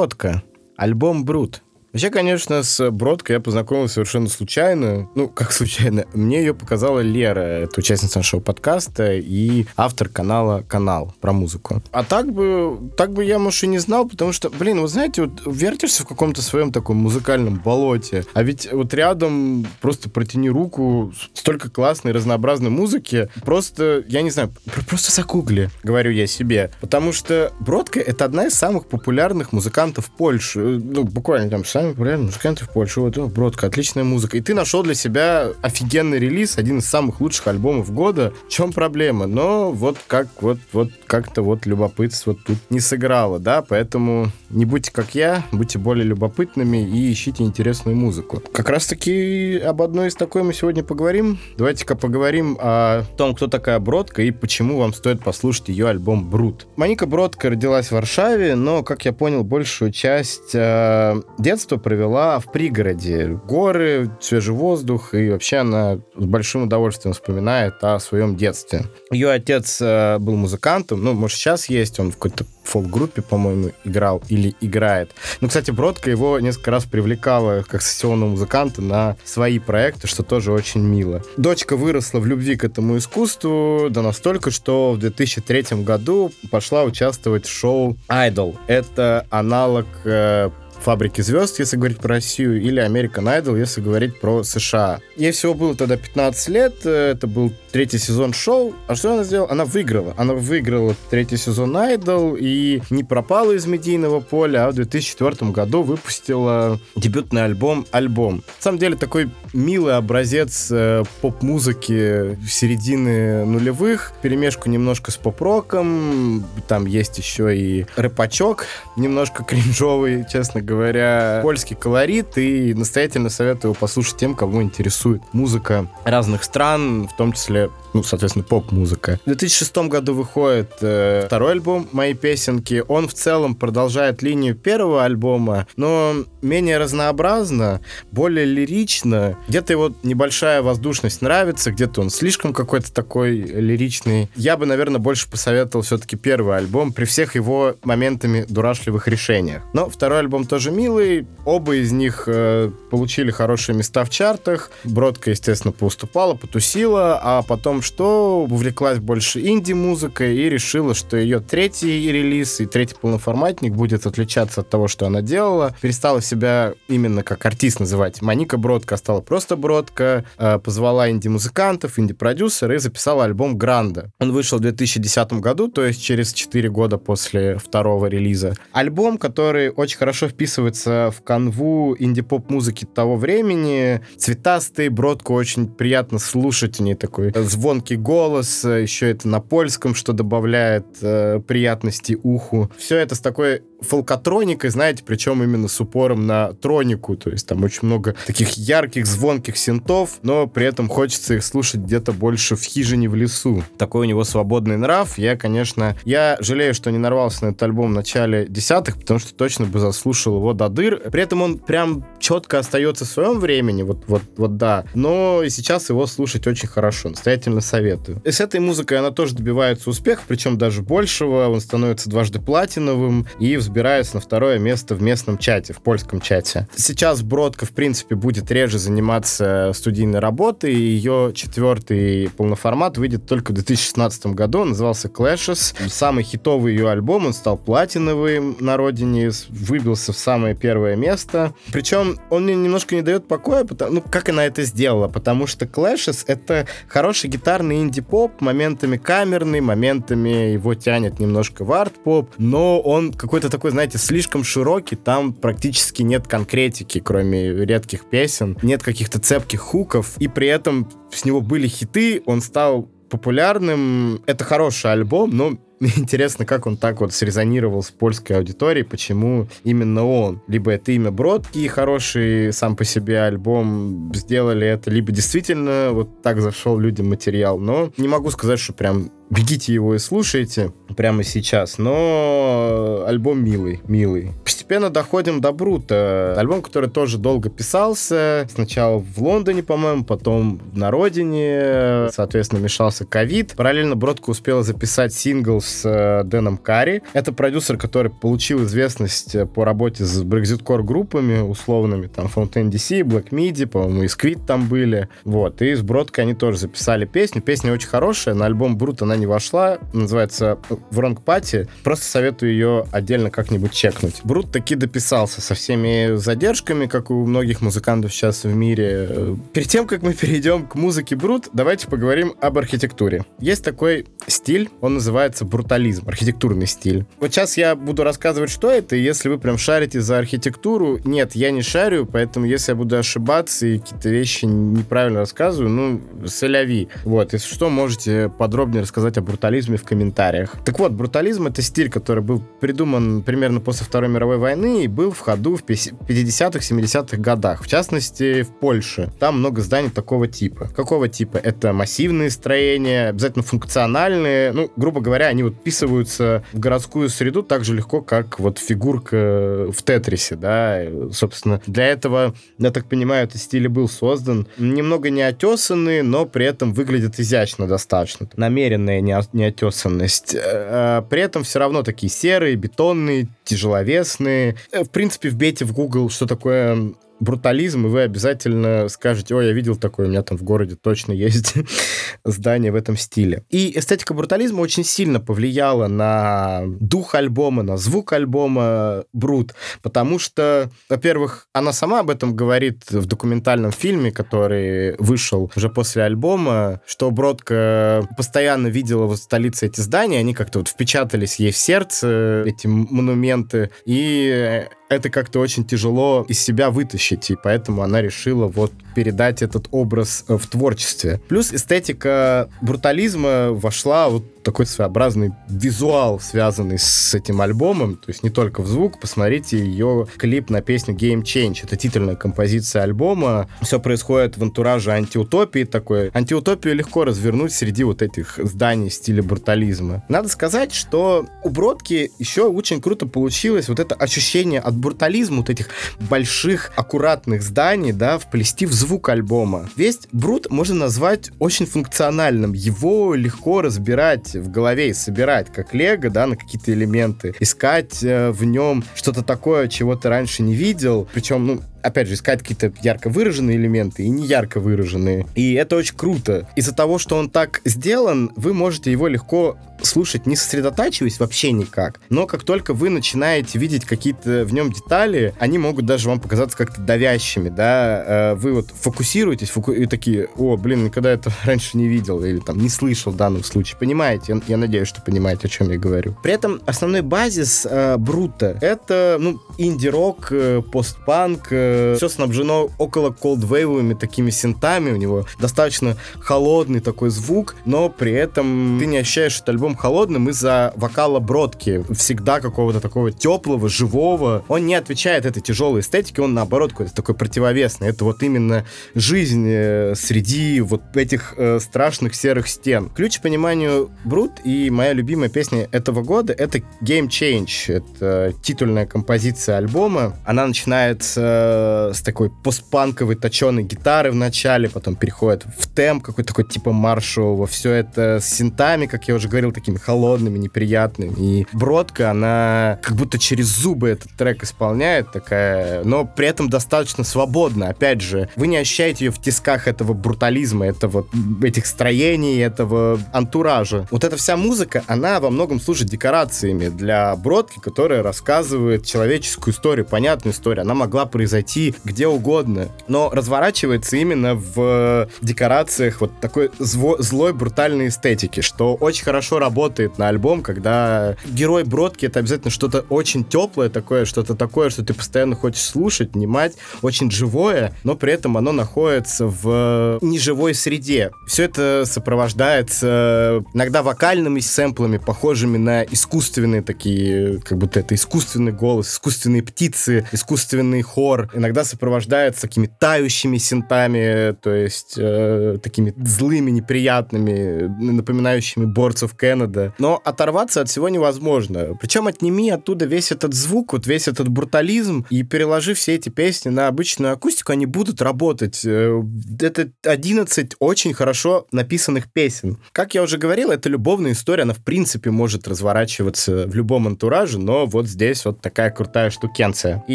Бродка. Альбом Брут. Вообще, конечно, с Бродкой я познакомился совершенно случайно. Ну, как случайно? Мне ее показала Лера, это участница нашего подкаста и автор канала «Канал» про музыку. А так бы, так бы я, может, и не знал, потому что, блин, вы знаете, вот вертишься в каком-то своем таком музыкальном болоте, а ведь вот рядом просто протяни руку, столько классной, разнообразной музыки, просто, я не знаю, просто загугли, говорю я себе. Потому что Бродка — это одна из самых популярных музыкантов Польши. Ну, буквально там самые популярные музыканты в Польше. Вот, Бродка, отличная музыка. И ты нашел для себя офигенный релиз, один из самых лучших альбомов года. В чем проблема? Но вот как вот, вот как-то вот любопытство тут не сыграло, да, поэтому не будьте как я, будьте более любопытными и ищите интересную музыку. Как раз-таки об одной из такой мы сегодня поговорим. Давайте-ка поговорим о том, кто такая Бродка и почему вам стоит послушать ее альбом «Брут». Моника Бродка родилась в Варшаве, но, как я понял, большую часть э, детства детство провела в пригороде. Горы, свежий воздух, и вообще она с большим удовольствием вспоминает о своем детстве. Ее отец э, был музыкантом, ну, может, сейчас есть, он в какой-то фолк-группе, по-моему, играл или играет. Ну, кстати, Бродка его несколько раз привлекала как сессионного музыканта на свои проекты, что тоже очень мило. Дочка выросла в любви к этому искусству, да настолько, что в 2003 году пошла участвовать в шоу «Idol». Это аналог э, «Фабрики звезд», если говорить про Россию, или «American Idol», если говорить про США. Ей всего было тогда 15 лет, э, это был третий сезон шоу. А что она сделала? Она выиграла. Она выиграла третий сезон Idol и не пропала из медийного поля, а в 2004 году выпустила дебютный альбом «Альбом». На самом деле такой милый образец э, поп-музыки середины нулевых, перемешку немножко с поп-роком, там есть еще и рэпачок, немножко кринжовый, честно говоря, польский колорит, и настоятельно советую послушать тем, кого интересует музыка разных стран, в том числе Yep. Ну, соответственно, поп-музыка. В 2006 году выходит э, второй альбом «Мои песенки». Он в целом продолжает линию первого альбома, но менее разнообразно, более лирично. Где-то его небольшая воздушность нравится, где-то он слишком какой-то такой лиричный. Я бы, наверное, больше посоветовал все-таки первый альбом при всех его моментами дурашливых решениях. Но второй альбом тоже милый. Оба из них э, получили хорошие места в чартах. Бродка, естественно, поуступала, потусила, а потом что увлеклась больше инди-музыкой и решила, что ее третий релиз и третий полноформатник будет отличаться от того, что она делала. Перестала себя именно как артист называть. Моника Бродка стала просто Бродка, э, позвала инди-музыкантов, инди-продюсера и записала альбом Гранда. Он вышел в 2010 году, то есть через 4 года после второго релиза. Альбом, который очень хорошо вписывается в канву инди-поп-музыки того времени. Цветастый, Бродку очень приятно слушать, у нее такой звон звонкий голос, э, еще это на польском, что добавляет э, приятности уху. Все это с такой фолкотроникой, знаете, причем именно с упором на тронику, то есть там очень много таких ярких, звонких синтов, но при этом хочется их слушать где-то больше в хижине в лесу. Такой у него свободный нрав. Я, конечно, я жалею, что не нарвался на этот альбом в начале десятых, потому что точно бы заслушал его до дыр. При этом он прям четко остается в своем времени, вот, вот, вот да, но и сейчас его слушать очень хорошо, настоятельно советую. И с этой музыкой она тоже добивается успеха, причем даже большего, он становится дважды платиновым и в взбирается на второе место в местном чате, в польском чате. Сейчас Бродка, в принципе, будет реже заниматься студийной работой, и ее четвертый полноформат выйдет только в 2016 году, он назывался Clashes. Самый хитовый ее альбом, он стал платиновым на родине, выбился в самое первое место. Причем он мне немножко не дает покоя, потому, ну, как она это сделала, потому что Clashes — это хороший гитарный инди-поп, моментами камерный, моментами его тянет немножко в арт-поп, но он какой-то такой такой, знаете, слишком широкий, там практически нет конкретики, кроме редких песен, нет каких-то цепких хуков, и при этом с него были хиты, он стал популярным. Это хороший альбом, но интересно, как он так вот срезонировал с польской аудиторией, почему именно он. Либо это имя Бродки, хороший сам по себе альбом, сделали это, либо действительно вот так зашел людям материал. Но не могу сказать, что прям бегите его и слушайте прямо сейчас. Но альбом милый, милый постепенно доходим до Брута. Альбом, который тоже долго писался. Сначала в Лондоне, по-моему, потом на родине. Соответственно, мешался ковид. Параллельно Бродка успела записать сингл с э, Дэном Карри. Это продюсер, который получил известность э, по работе с Brexit-core группами условными. Там Fountain DC, Black Midi, по-моему, и Squid там были. Вот. И с Бродкой они тоже записали песню. Песня очень хорошая. На альбом Брут она не вошла. Называется Wrong Party. Просто советую ее отдельно как-нибудь чекнуть. Брут таки дописался со всеми задержками, как у многих музыкантов сейчас в мире. Перед тем, как мы перейдем к музыке Брут, давайте поговорим об архитектуре. Есть такой стиль, он называется брутализм, архитектурный стиль. Вот сейчас я буду рассказывать, что это, и если вы прям шарите за архитектуру, нет, я не шарю, поэтому если я буду ошибаться и какие-то вещи неправильно рассказываю, ну, соляви. Вот, если что, можете подробнее рассказать о брутализме в комментариях. Так вот, брутализм — это стиль, который был придуман примерно после Второй мировой войны и был в ходу в 50-х, 70-х годах. В частности, в Польше. Там много зданий такого типа. Какого типа? Это массивные строения, обязательно функциональные. Ну, грубо говоря, они вот вписываются в городскую среду так же легко, как вот фигурка в Тетрисе, да. Собственно, для этого, я так понимаю, этот стиль был создан. Немного неотесанный, но при этом выглядит изящно достаточно. Намеренная неотесанность. Э, при этом все равно такие серые, бетонные, тяжеловесные. Э, в принципе, вбейте в Google, что такое брутализм, и вы обязательно скажете, о, я видел такое, у меня там в городе точно есть здание в этом стиле. И эстетика брутализма очень сильно повлияла на дух альбома, на звук альбома Брут, потому что, во-первых, она сама об этом говорит в документальном фильме, который вышел уже после альбома, что Бродка постоянно видела в столице эти здания, они как-то вот впечатались ей в сердце, эти монументы, и это как-то очень тяжело из себя вытащить, и поэтому она решила вот передать этот образ э, в творчестве. Плюс эстетика брутализма вошла вот такой своеобразный визуал, связанный с этим альбомом, то есть не только в звук, посмотрите ее клип на песню Game Change, это титульная композиция альбома, все происходит в антураже антиутопии такой. Антиутопию легко развернуть среди вот этих зданий стиля брутализма. Надо сказать, что у Бродки еще очень круто получилось вот это ощущение от брутализма, вот этих больших, аккуратных зданий, да, вплести в звук альбома. Весь Брут можно назвать очень функциональным. Его легко разбирать в голове и собирать, как лего, да, на какие-то элементы. Искать э, в нем что-то такое, чего ты раньше не видел. Причем, ну, опять же, искать какие-то ярко выраженные элементы и не ярко выраженные. И это очень круто. Из-за того, что он так сделан, вы можете его легко слушать, не сосредотачиваясь вообще никак. Но как только вы начинаете видеть какие-то в нем детали, они могут даже вам показаться как-то давящими, да. Э, вы вот фокусируетесь фоку... и такие, о, блин, никогда это раньше не видел или там не слышал в данном случае. Понимаете? Я, я надеюсь, что понимаете, о чем я говорю. При этом основной базис э, Брута — это, ну, инди-рок, э, постпанк, э, все снабжено около колдвейвовыми такими синтами, у него достаточно холодный такой звук, но при этом ты не ощущаешь этот альбом холодным из-за вокала Бродки, всегда какого-то такого теплого, живого. Он не отвечает этой тяжелой эстетике, он наоборот какой-то такой противовесный. Это вот именно жизнь э, среди вот этих э, страшных серых стен. Ключ к пониманию Брут и моя любимая песня этого года — это Game Change. Это титульная композиция альбома. Она начинается Э, с такой постпанковой точеной гитары в начале, потом переходит в темп какой-то такой типа маршевого. Все это с синтами, как я уже говорил, такими холодными, неприятными. И Бродка, она как будто через зубы этот трек исполняет, такая, но при этом достаточно свободно. Опять же, вы не ощущаете ее в тисках этого брутализма, этого, этих строений, этого антуража. Вот эта вся музыка, она во многом служит декорациями для Бродки, которая рассказывает человеческую историю, понятную историю. Она могла произойти найти где угодно. Но разворачивается именно в декорациях вот такой зво- злой, брутальной эстетики, что очень хорошо работает на альбом, когда герой Бродки это обязательно что-то очень теплое такое, что-то такое, что ты постоянно хочешь слушать, внимать, очень живое, но при этом оно находится в неживой среде. Все это сопровождается иногда вокальными сэмплами, похожими на искусственные такие, как будто это искусственный голос, искусственные птицы, искусственный хор, иногда сопровождается такими тающими синтами, то есть э, такими злыми, неприятными, напоминающими борцев Кеннеда. Но оторваться от всего невозможно. Причем отними оттуда весь этот звук, вот весь этот брутализм, и переложи все эти песни на обычную акустику, они будут работать. Э, это 11 очень хорошо написанных песен. Как я уже говорил, это любовная история, она в принципе может разворачиваться в любом антураже, но вот здесь вот такая крутая штукенция. И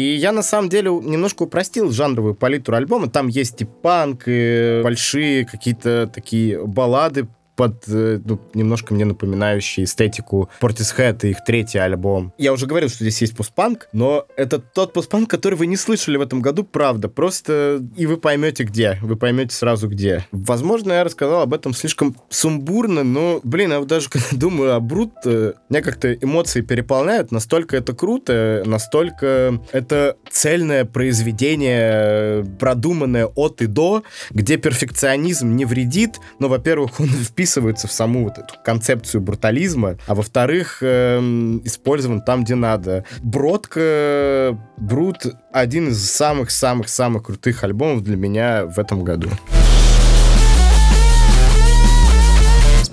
я на самом деле немножко упростил жанровую палитру альбома. Там есть и панк, и большие какие-то такие баллады под э, ну, немножко мне напоминающий эстетику Portishead и их третий альбом. Я уже говорил, что здесь есть постпанк, но это тот постпанк, который вы не слышали в этом году, правда. Просто и вы поймете где. Вы поймете сразу где. Возможно, я рассказал об этом слишком сумбурно, но, блин, я вот даже когда думаю о Брут, э, меня как-то эмоции переполняют. Настолько это круто, настолько это цельное произведение, продуманное от и до, где перфекционизм не вредит, но, во-первых, он вписан вписывается в саму вот эту концепцию брутализма, а во-вторых, э, использован там, где надо. Бродка, Брут один из самых-самых-самых крутых альбомов для меня в этом году.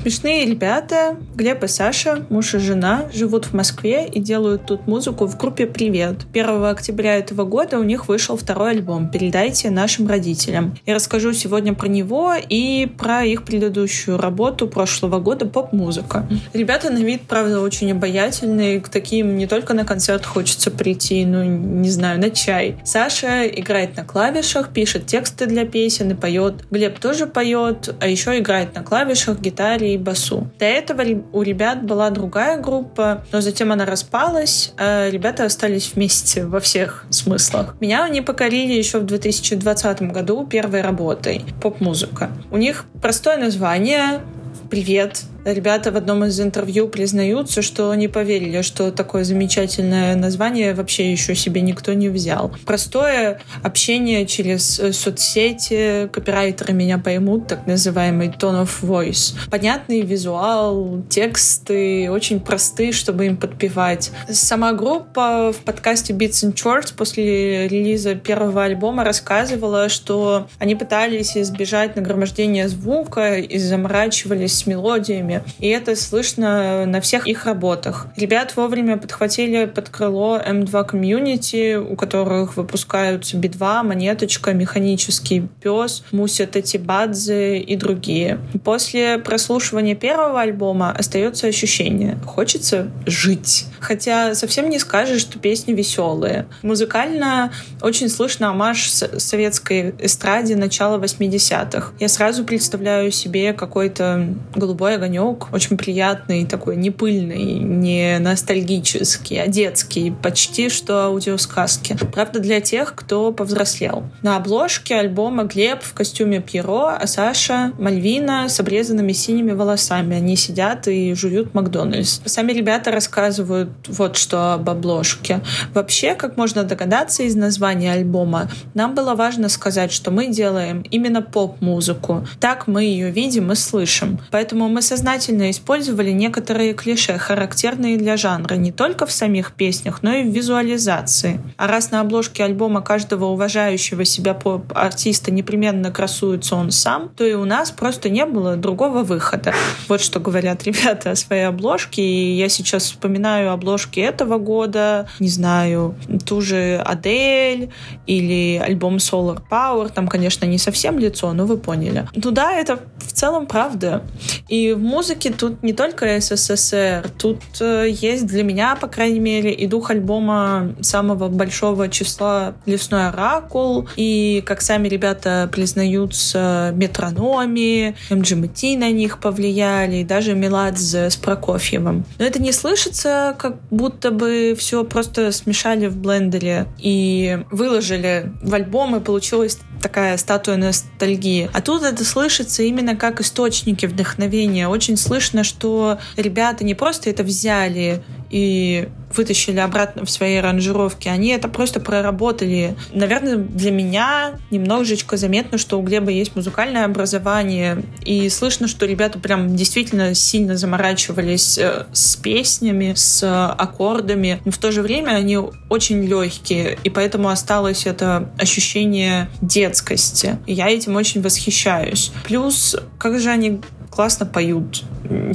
Смешные ребята, Глеб и Саша, муж и жена, живут в Москве и делают тут музыку в группе «Привет». 1 октября этого года у них вышел второй альбом «Передайте нашим родителям». Я расскажу сегодня про него и про их предыдущую работу прошлого года «Поп-музыка». Ребята на вид, правда, очень обаятельные, к таким не только на концерт хочется прийти, ну, не знаю, на чай. Саша играет на клавишах, пишет тексты для песен и поет. Глеб тоже поет, а еще играет на клавишах, гитаре и басу. До этого у ребят была другая группа, но затем она распалась, а ребята остались вместе во всех смыслах. Меня они покорили еще в 2020 году первой работой «Поп-музыка». У них простое название «Привет», Ребята в одном из интервью признаются, что не поверили, что такое замечательное название вообще еще себе никто не взял. Простое общение через э, соцсети, копирайтеры меня поймут, так называемый tone of voice. Понятный визуал, тексты очень простые, чтобы им подпевать. Сама группа в подкасте Beats and Chords после релиза первого альбома рассказывала, что они пытались избежать нагромождения звука и заморачивались с мелодиями, альбоме. И это слышно на всех их работах. Ребят вовремя подхватили под крыло М2 комьюнити, у которых выпускаются Би-2, Монеточка, Механический пес, Муся Татибадзе и другие. После прослушивания первого альбома остается ощущение хочется жить. Хотя совсем не скажешь, что песни веселые. Музыкально очень слышно амаш советской эстраде начала 80-х. Я сразу представляю себе какой-то голубой огонек огонек, очень приятный, такой не пыльный, не ностальгический, а детский, почти что аудиосказки. Правда, для тех, кто повзрослел. На обложке альбома Глеб в костюме Пьеро, а Саша Мальвина с обрезанными синими волосами. Они сидят и жуют Макдональдс. Сами ребята рассказывают вот что об обложке. Вообще, как можно догадаться из названия альбома, нам было важно сказать, что мы делаем именно поп-музыку. Так мы ее видим и слышим. Поэтому мы создали сознательно использовали некоторые клише, характерные для жанра, не только в самих песнях, но и в визуализации. А раз на обложке альбома каждого уважающего себя поп-артиста непременно красуется он сам, то и у нас просто не было другого выхода. Вот что говорят ребята о своей обложке. И я сейчас вспоминаю обложки этого года, не знаю, ту же Адель или альбом Solar Power. Там, конечно, не совсем лицо, но вы поняли. Ну да, это в целом правда. И в музыки тут не только СССР, тут э, есть для меня, по крайней мере, и дух альбома самого большого числа «Лесной оракул», и, как сами ребята признаются, метрономи, МГМТ на них повлияли, и даже Меладзе с Прокофьевым. Но это не слышится, как будто бы все просто смешали в блендере и выложили в альбом, и получилась такая статуя ностальгии. А тут это слышится именно как источники вдохновения. Очень слышно, что ребята не просто это взяли и вытащили обратно в свои аранжировки. Они это просто проработали. Наверное, для меня немножечко заметно, что у Глеба есть музыкальное образование, и слышно, что ребята прям действительно сильно заморачивались э, с песнями, с аккордами, но в то же время они очень легкие, и поэтому осталось это ощущение детскости. И я этим очень восхищаюсь. Плюс, как же они классно поют.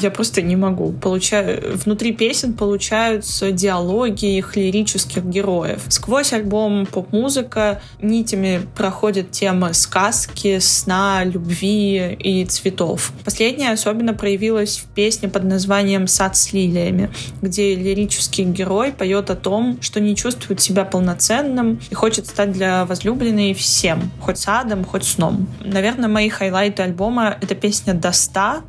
Я просто не могу. Получаю... Внутри песен получаются диалоги их лирических героев. Сквозь альбом поп-музыка нитями проходят темы сказки, сна, любви и цветов. Последняя особенно проявилась в песне под названием «Сад с лилиями», где лирический герой поет о том, что не чувствует себя полноценным и хочет стать для возлюбленной всем, хоть садом, хоть сном. Наверное, мои хайлайты альбома — это песня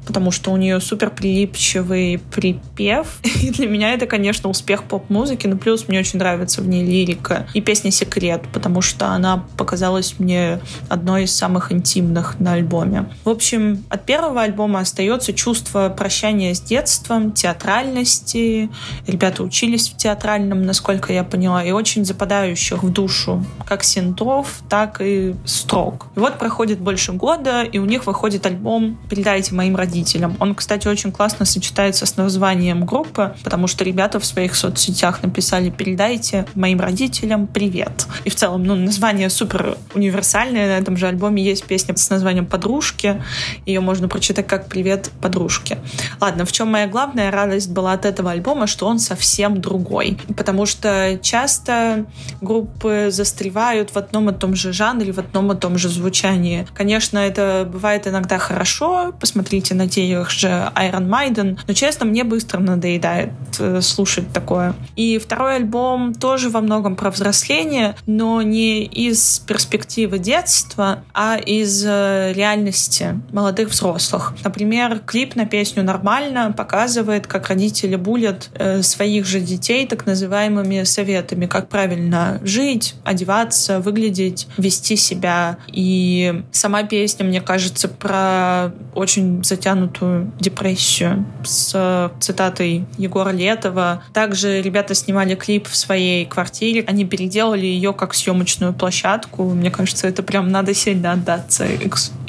«До потому что у нее супер прилипчивый припев. И для меня это, конечно, успех поп-музыки, но плюс мне очень нравится в ней лирика и песня «Секрет», потому что она показалась мне одной из самых интимных на альбоме. В общем, от первого альбома остается чувство прощания с детством, театральности. Ребята учились в театральном, насколько я поняла, и очень западающих в душу как синтов, так и строк. И вот проходит больше года, и у них выходит альбом «Передайте моим родителям». Он, кстати, очень классно сочетается с названием группы, потому что ребята в своих соцсетях написали «Передайте моим родителям привет». И в целом, ну, название супер универсальное. На этом же альбоме есть песня с названием «Подружки». Ее можно прочитать как «Привет, подружки». Ладно, в чем моя главная радость была от этого альбома, что он совсем другой. Потому что часто группы застревают в одном и том же жанре, в одном и том же звучании. Конечно, это бывает иногда хорошо, посмотрите на тех же Iron Maiden, но, честно, мне быстро надоедает э, слушать такое. И второй альбом тоже во многом про взросление, но не из перспективы детства, а из э, реальности молодых взрослых. Например, клип на песню «Нормально» показывает, как родители булят э, своих же детей так называемыми советами, как правильно жить, одеваться, выглядеть, вести себя. И сама песня, мне кажется, про очень затянутую депрессию с цитатой Егора Летова. Также ребята снимали клип в своей квартире. Они переделали ее как съемочную площадку. Мне кажется, это прям надо сильно отдаться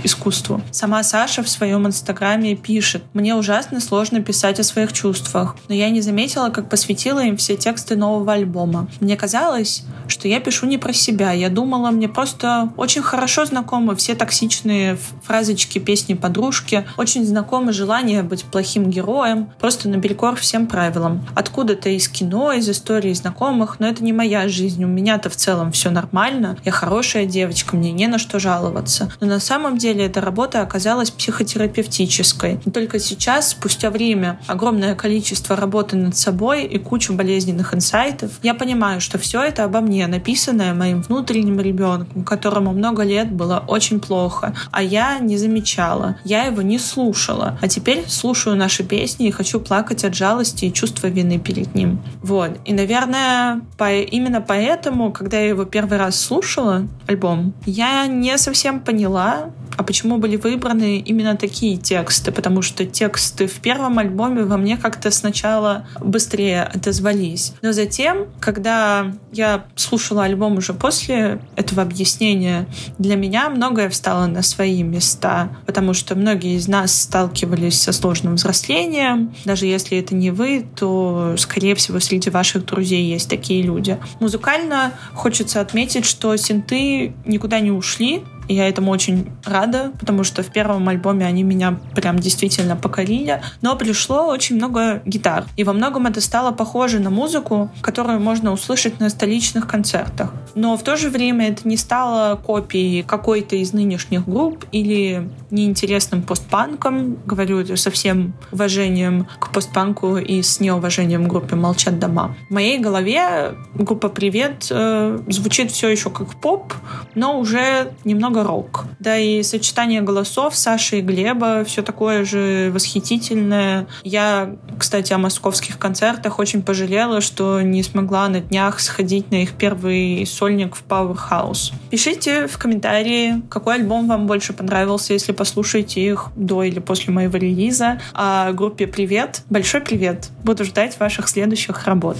искусству. Сама Саша в своем инстаграме пишет «Мне ужасно сложно писать о своих чувствах, но я не заметила, как посвятила им все тексты нового альбома. Мне казалось, что я пишу не про себя. Я думала, мне просто очень хорошо знакомы все токсичные фразочки песни подружки, очень знакомо желание быть плохим героем, просто наперекор всем правилам. Откуда-то из кино, из истории знакомых, но это не моя жизнь. У меня-то в целом все нормально. Я хорошая девочка, мне не на что жаловаться. Но на самом деле эта работа оказалась психотерапевтической. И только сейчас, спустя время, огромное количество работы над собой и кучу болезненных инсайтов, я понимаю, что все это обо мне, написанное моим внутренним ребенком, которому много лет было очень плохо, а я не замечала, я его не слушала. А теперь слушаю наши песни и хочу плакать от жалости и чувства вины перед ним. Вот. И, наверное, по, именно поэтому, когда я его первый раз слушала, альбом, я не совсем поняла, а почему были выбраны именно такие тексты, потому что тексты в первом альбоме во мне как-то сначала быстрее отозвались. Но затем, когда я слушала альбом уже после этого объяснения, для меня многое встало на свои места, потому что многие из нас сталкивались со сложным взрослением. Даже если это не вы, то, скорее всего, среди ваших друзей есть такие люди. Музыкально хочется отметить, что синты никуда не ушли, и я этому очень рада, потому что в первом альбоме они меня прям действительно покорили. Но пришло очень много гитар. И во многом это стало похоже на музыку, которую можно услышать на столичных концертах. Но в то же время это не стало копией какой-то из нынешних групп или неинтересным постпанком. Говорю это со всем уважением к постпанку и с неуважением группе «Молчат дома». В моей голове группа «Привет» э, звучит все еще как поп, но уже немного много рок. Да и сочетание голосов Саши и Глеба все такое же восхитительное. Я, кстати, о московских концертах очень пожалела, что не смогла на днях сходить на их первый сольник в Powerhouse. Пишите в комментарии, какой альбом вам больше понравился, если послушаете их до или после моего релиза. А группе «Привет», большой привет. Буду ждать ваших следующих работ.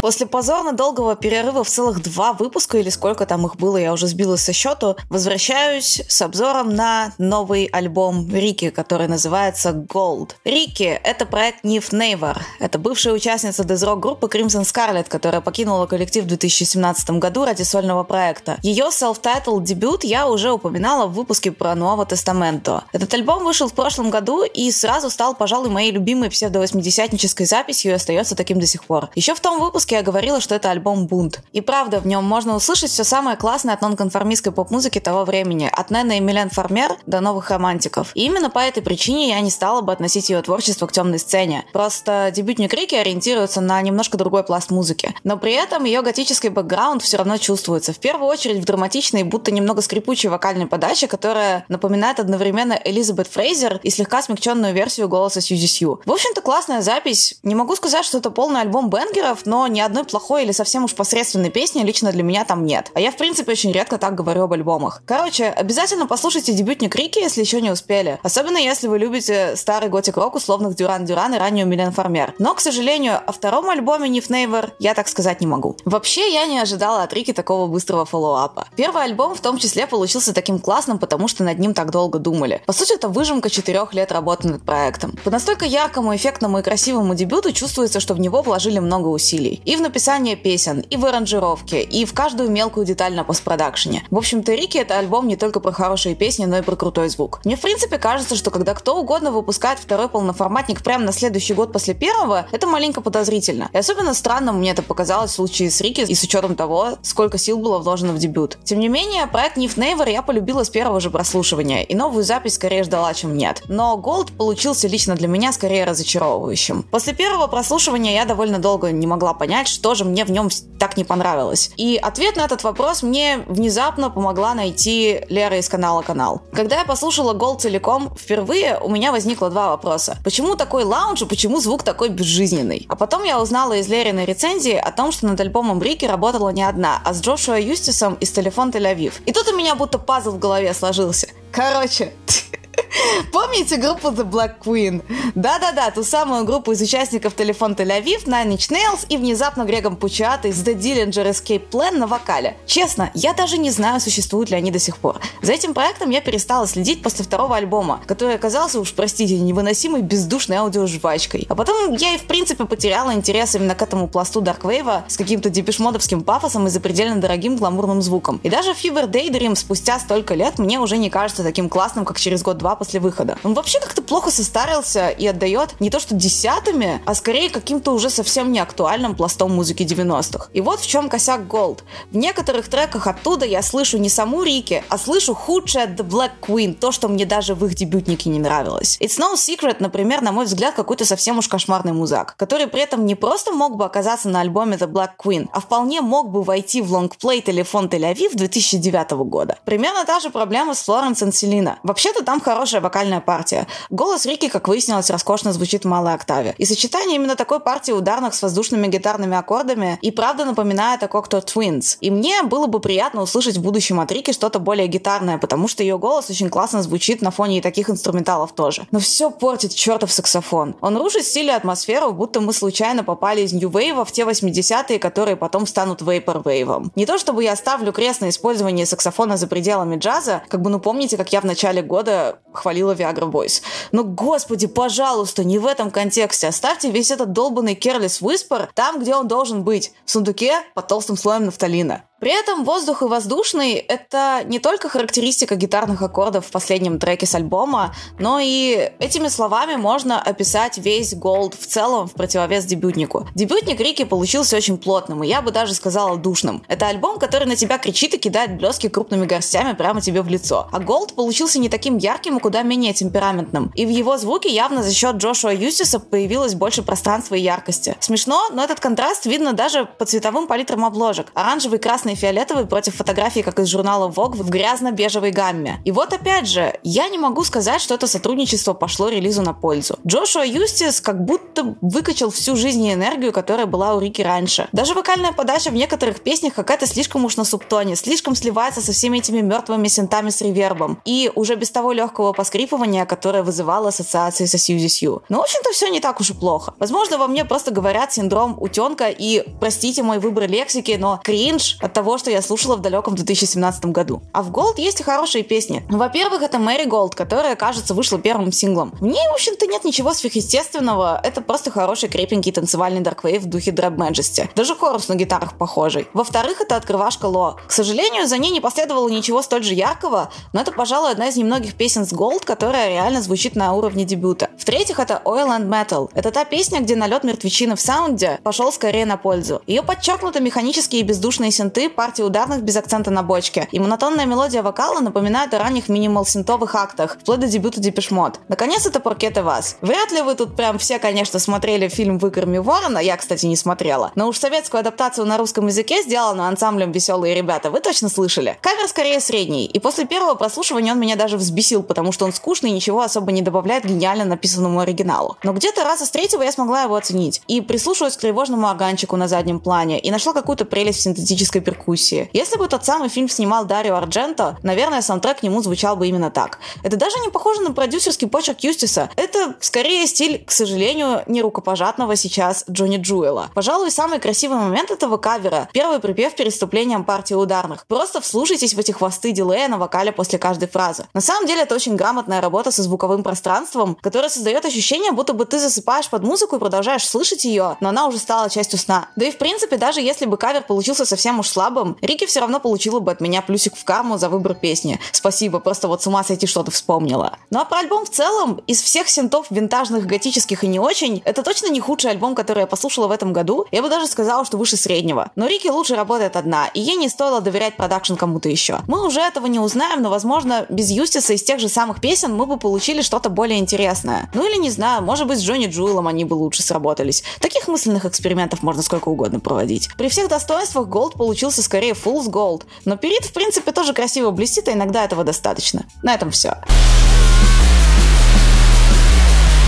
После позорно долгого перерыва в целых два выпуска, или сколько там их было, я уже сбилась со счету, возвращаюсь с обзором на новый альбом Рики, который называется Gold. Рики — это проект Ниф Нейвор. Это бывшая участница дезрок группы Crimson Scarlet, которая покинула коллектив в 2017 году ради сольного проекта. Ее self-titled дебют я уже упоминала в выпуске про Нового Тестаменто. Этот альбом вышел в прошлом году и сразу стал, пожалуй, моей любимой псевдо-восьмидесятнической записью и остается таким до сих пор. Еще в том выпуске выпуске я говорила, что это альбом «Бунт». И правда, в нем можно услышать все самое классное от нонконформистской поп-музыки того времени, от Нэна и Милен Фармер до новых романтиков. И именно по этой причине я не стала бы относить ее творчество к темной сцене. Просто дебютник Рики ориентируется на немножко другой пласт музыки. Но при этом ее готический бэкграунд все равно чувствуется. В первую очередь в драматичной, будто немного скрипучей вокальной подаче, которая напоминает одновременно Элизабет Фрейзер и слегка смягченную версию голоса Сьюзи Сью. В общем-то, классная запись. Не могу сказать, что это полный альбом бенгеров, но не ни одной плохой или совсем уж посредственной песни лично для меня там нет. А я, в принципе, очень редко так говорю об альбомах. Короче, обязательно послушайте дебютник Рики, если еще не успели. Особенно если вы любите старый готик-рок условных Дюран Дюран и раннюю Фармер. Но, к сожалению, о втором альбоме Ниф Нейвер я так сказать не могу. Вообще, я не ожидала от Рики такого быстрого фоллоуапа. Первый альбом в том числе получился таким классным, потому что над ним так долго думали. По сути, это выжимка четырех лет работы над проектом. По настолько яркому, эффектному и красивому дебюту чувствуется, что в него вложили много усилий и в написание песен, и в аранжировке, и в каждую мелкую деталь на постпродакшене. В общем-то, Рики — это альбом не только про хорошие песни, но и про крутой звук. Мне, в принципе, кажется, что когда кто угодно выпускает второй полноформатник прямо на следующий год после первого, это маленько подозрительно. И особенно странно мне это показалось в случае с Рики и с учетом того, сколько сил было вложено в дебют. Тем не менее, проект Ниф Нейвер я полюбила с первого же прослушивания, и новую запись скорее ждала, чем нет. Но Gold получился лично для меня скорее разочаровывающим. После первого прослушивания я довольно долго не могла понять, понять, что же мне в нем так не понравилось. И ответ на этот вопрос мне внезапно помогла найти Лера из канала «Канал». Когда я послушала «Гол» целиком впервые, у меня возникло два вопроса. Почему такой лаунж и почему звук такой безжизненный? А потом я узнала из Лериной рецензии о том, что над альбомом Рики работала не одна, а с Джошуа Юстисом из «Телефон Тель-Авив». И тут у меня будто пазл в голове сложился. Короче, Помните группу The Black Queen? Да-да-да, ту самую группу из участников Телефон Тель-Авив, Nine Inch Nails и внезапно Грегом Пучата из The Dillinger Escape Plan на вокале. Честно, я даже не знаю, существуют ли они до сих пор. За этим проектом я перестала следить после второго альбома, который оказался, уж простите, невыносимой бездушной аудиожвачкой. А потом я и в принципе потеряла интерес именно к этому пласту Дарквейва с каким-то депешмодовским пафосом и запредельно дорогим гламурным звуком. И даже Fever Daydream спустя столько лет мне уже не кажется таким классным, как через год-два после выхода. Он вообще как-то плохо состарился и отдает не то что десятыми, а скорее каким-то уже совсем неактуальным пластом музыки 90-х. И вот в чем косяк Gold. В некоторых треках оттуда я слышу не саму Рики, а слышу худшее The Black Queen, то, что мне даже в их дебютнике не нравилось. It's No Secret, например, на мой взгляд, какой-то совсем уж кошмарный музак, который при этом не просто мог бы оказаться на альбоме The Black Queen, а вполне мог бы войти в лонгплей телефон Тель-Авив 2009 года. Примерно та же проблема с Флоренс и Селина. Вообще-то там хороший хорошая вокальная партия. Голос Рики, как выяснилось, роскошно звучит в малой октаве. И сочетание именно такой партии ударных с воздушными гитарными аккордами и правда напоминает о Cocteau Twins. И мне было бы приятно услышать в будущем от Рики что-то более гитарное, потому что ее голос очень классно звучит на фоне и таких инструменталов тоже. Но все портит чертов саксофон. Он рушит стиль и атмосферу, будто мы случайно попали из New Wave в те 80-е, которые потом станут Wave. Не то чтобы я ставлю крест на использование саксофона за пределами джаза, как бы ну помните, как я в начале года хвалила Viagra Boys. Но, господи, пожалуйста, не в этом контексте. Оставьте весь этот долбанный Careless Whisper там, где он должен быть. В сундуке под толстым слоем нафталина. При этом воздух и воздушный — это не только характеристика гитарных аккордов в последнем треке с альбома, но и этими словами можно описать весь Gold в целом в противовес дебютнику. Дебютник Рики получился очень плотным, и я бы даже сказала душным. Это альбом, который на тебя кричит и кидает блески крупными горстями прямо тебе в лицо. А Gold получился не таким ярким и куда менее темпераментным. И в его звуке явно за счет Джошуа Юстиса появилось больше пространства и яркости. Смешно, но этот контраст видно даже по цветовым палитрам обложек. Оранжевый, красный красный и фиолетовый против фотографий, как из журнала Vogue, в грязно-бежевой гамме. И вот опять же, я не могу сказать, что это сотрудничество пошло релизу на пользу. Джошуа Юстис как будто выкачал всю жизнь и энергию, которая была у Riki раньше. Даже вокальная подача в некоторых песнях какая-то слишком уж на субтоне, слишком сливается со всеми этими мертвыми синтами с ревербом. И уже без того легкого поскрипывания, которое вызывало ассоциации со Сьюзи Сью. Но, в общем-то, все не так уж и плохо. Возможно, во мне просто говорят синдром утенка и, простите мой выбор лексики, но кринж от того, что я слушала в далеком 2017 году. А в Gold есть и хорошие песни. Во-первых, это Marigold, которая, кажется, вышла первым синглом. В ней, в общем-то, нет ничего сверхъестественного. Это просто хороший крепенький танцевальный darkwave в духе Drab Majesty. Даже хорус на гитарах похожий. Во-вторых, это открывашка Ло. К сожалению, за ней не последовало ничего столь же яркого, но это, пожалуй, одна из немногих песен с Gold, которая реально звучит на уровне дебюта. В-третьих, это Oil and Metal. Это та песня, где налет мертвечины в саунде пошел скорее на пользу. Ее подчеркнуто механические и бездушные синты, партии ударных без акцента на бочке. И монотонная мелодия вокала напоминает о ранних минимал-синтовых актах, вплоть до дебюта Depeche Mode. Наконец, это Поркет и Вас. Вряд ли вы тут прям все, конечно, смотрели фильм «Выкорми ворона», я, кстати, не смотрела, но уж советскую адаптацию на русском языке, сделанную ансамблем «Веселые ребята», вы точно слышали. Кавер скорее средний, и после первого прослушивания он меня даже взбесил, потому что он скучный и ничего особо не добавляет гениально написанному оригиналу. Но где-то раза с третьего я смогла его оценить. И прислушиваюсь к тревожному органчику на заднем плане, и нашла какую-то прелесть в синтетической перкуссии. Если бы тот самый фильм снимал Дарио Ардженто, наверное, саундтрек к нему звучал бы именно так. Это даже не похоже на продюсерский почерк Юстиса. Это скорее стиль, к сожалению, не рукопожатного сейчас Джонни Джуэла. Пожалуй, самый красивый момент этого кавера — первый припев перед вступлением партии ударных. Просто вслушайтесь в эти хвосты дилея на вокале после каждой фразы. На самом деле это очень грамотная работа со звуковым пространством, которая создает ощущение, будто бы ты засыпаешь под музыку и продолжаешь слышать ее, но она уже стала частью сна. Да и в принципе, даже если бы кавер получился совсем уж слабым, Рики все равно получила бы от меня плюсик в карму за выбор песни. Спасибо, просто вот с ума сойти что-то вспомнила. Ну а про альбом в целом, из всех синтов винтажных, готических и не очень, это точно не худший альбом, который я послушала в этом году. Я бы даже сказала, что выше среднего. Но Рики лучше работает одна, и ей не стоило доверять продакшн кому-то еще. Мы уже этого не узнаем, но, возможно, без Юстиса из тех же самых песен мы бы получили что-то более интересное. Ну или не знаю, может быть, с Джонни Джуэлом они бы лучше сработались. Таких мысленных экспериментов можно сколько угодно проводить. При всех достоинствах Gold получился скорее Fool's Gold, но пирит, в принципе, тоже красиво блестит, и иногда этого достаточно. На этом все.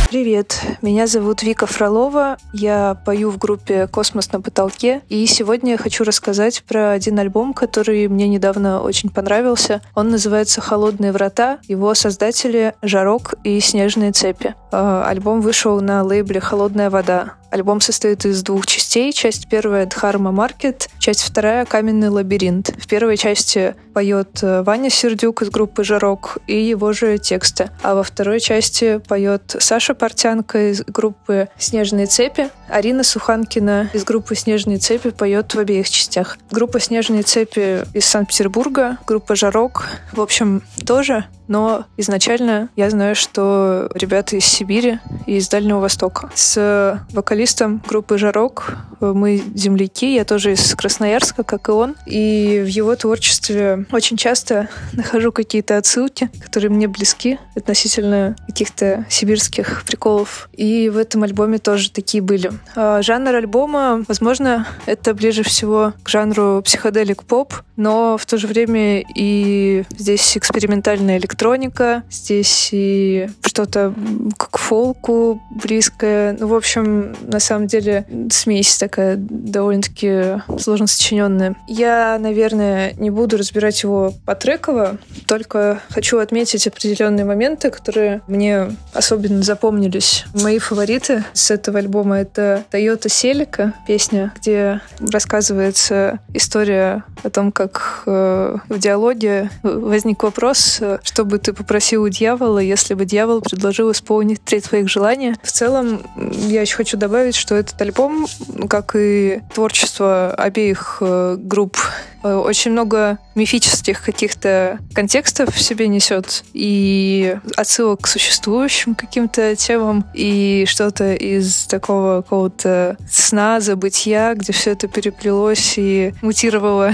Привет, меня зовут Вика Фролова, я пою в группе «Космос на потолке», и сегодня я хочу рассказать про один альбом, который мне недавно очень понравился. Он называется «Холодные врата», его создатели «Жарок» и «Снежные цепи». А, альбом вышел на лейбле «Холодная вода». Альбом состоит из двух частей. Часть первая — Дхарма Маркет, часть вторая — Каменный лабиринт. В первой части поет э, Ваня Сердюк из группы «Жарок» и его же тексты. А во второй части поет Саша Портянка из группы «Снежные цепи». Арина Суханкина из группы «Снежные цепи» поет в обеих частях. Группа «Снежные цепи» из Санкт-Петербурга, группа «Жарок». В общем, тоже но изначально я знаю, что ребята из Сибири и из Дальнего Востока. С вокалистом группы «Жарок» мы земляки, я тоже из Красноярска, как и он, и в его творчестве очень часто нахожу какие-то отсылки, которые мне близки относительно каких-то сибирских приколов. И в этом альбоме тоже такие были. А жанр альбома, возможно, это ближе всего к жанру психоделик-поп, но в то же время и здесь экспериментальная электроника здесь и что-то к фолку близкое. Ну, в общем, на самом деле смесь такая довольно-таки сложно сочиненная. Я, наверное, не буду разбирать его по треково, только хочу отметить определенные моменты, которые мне особенно запомнились. Мои фавориты с этого альбома — это Toyota Celica, песня, где рассказывается история о том, как э, в диалоге возник вопрос, э, чтобы бы ты попросил у дьявола, если бы дьявол предложил исполнить три твоих желания? В целом, я еще хочу добавить, что этот альбом, как и творчество обеих э, групп, э, очень много мифических каких-то контекстов в себе несет и отсылок к существующим каким-то темам и что-то из такого какого-то сна, забытия, где все это переплелось и мутировало.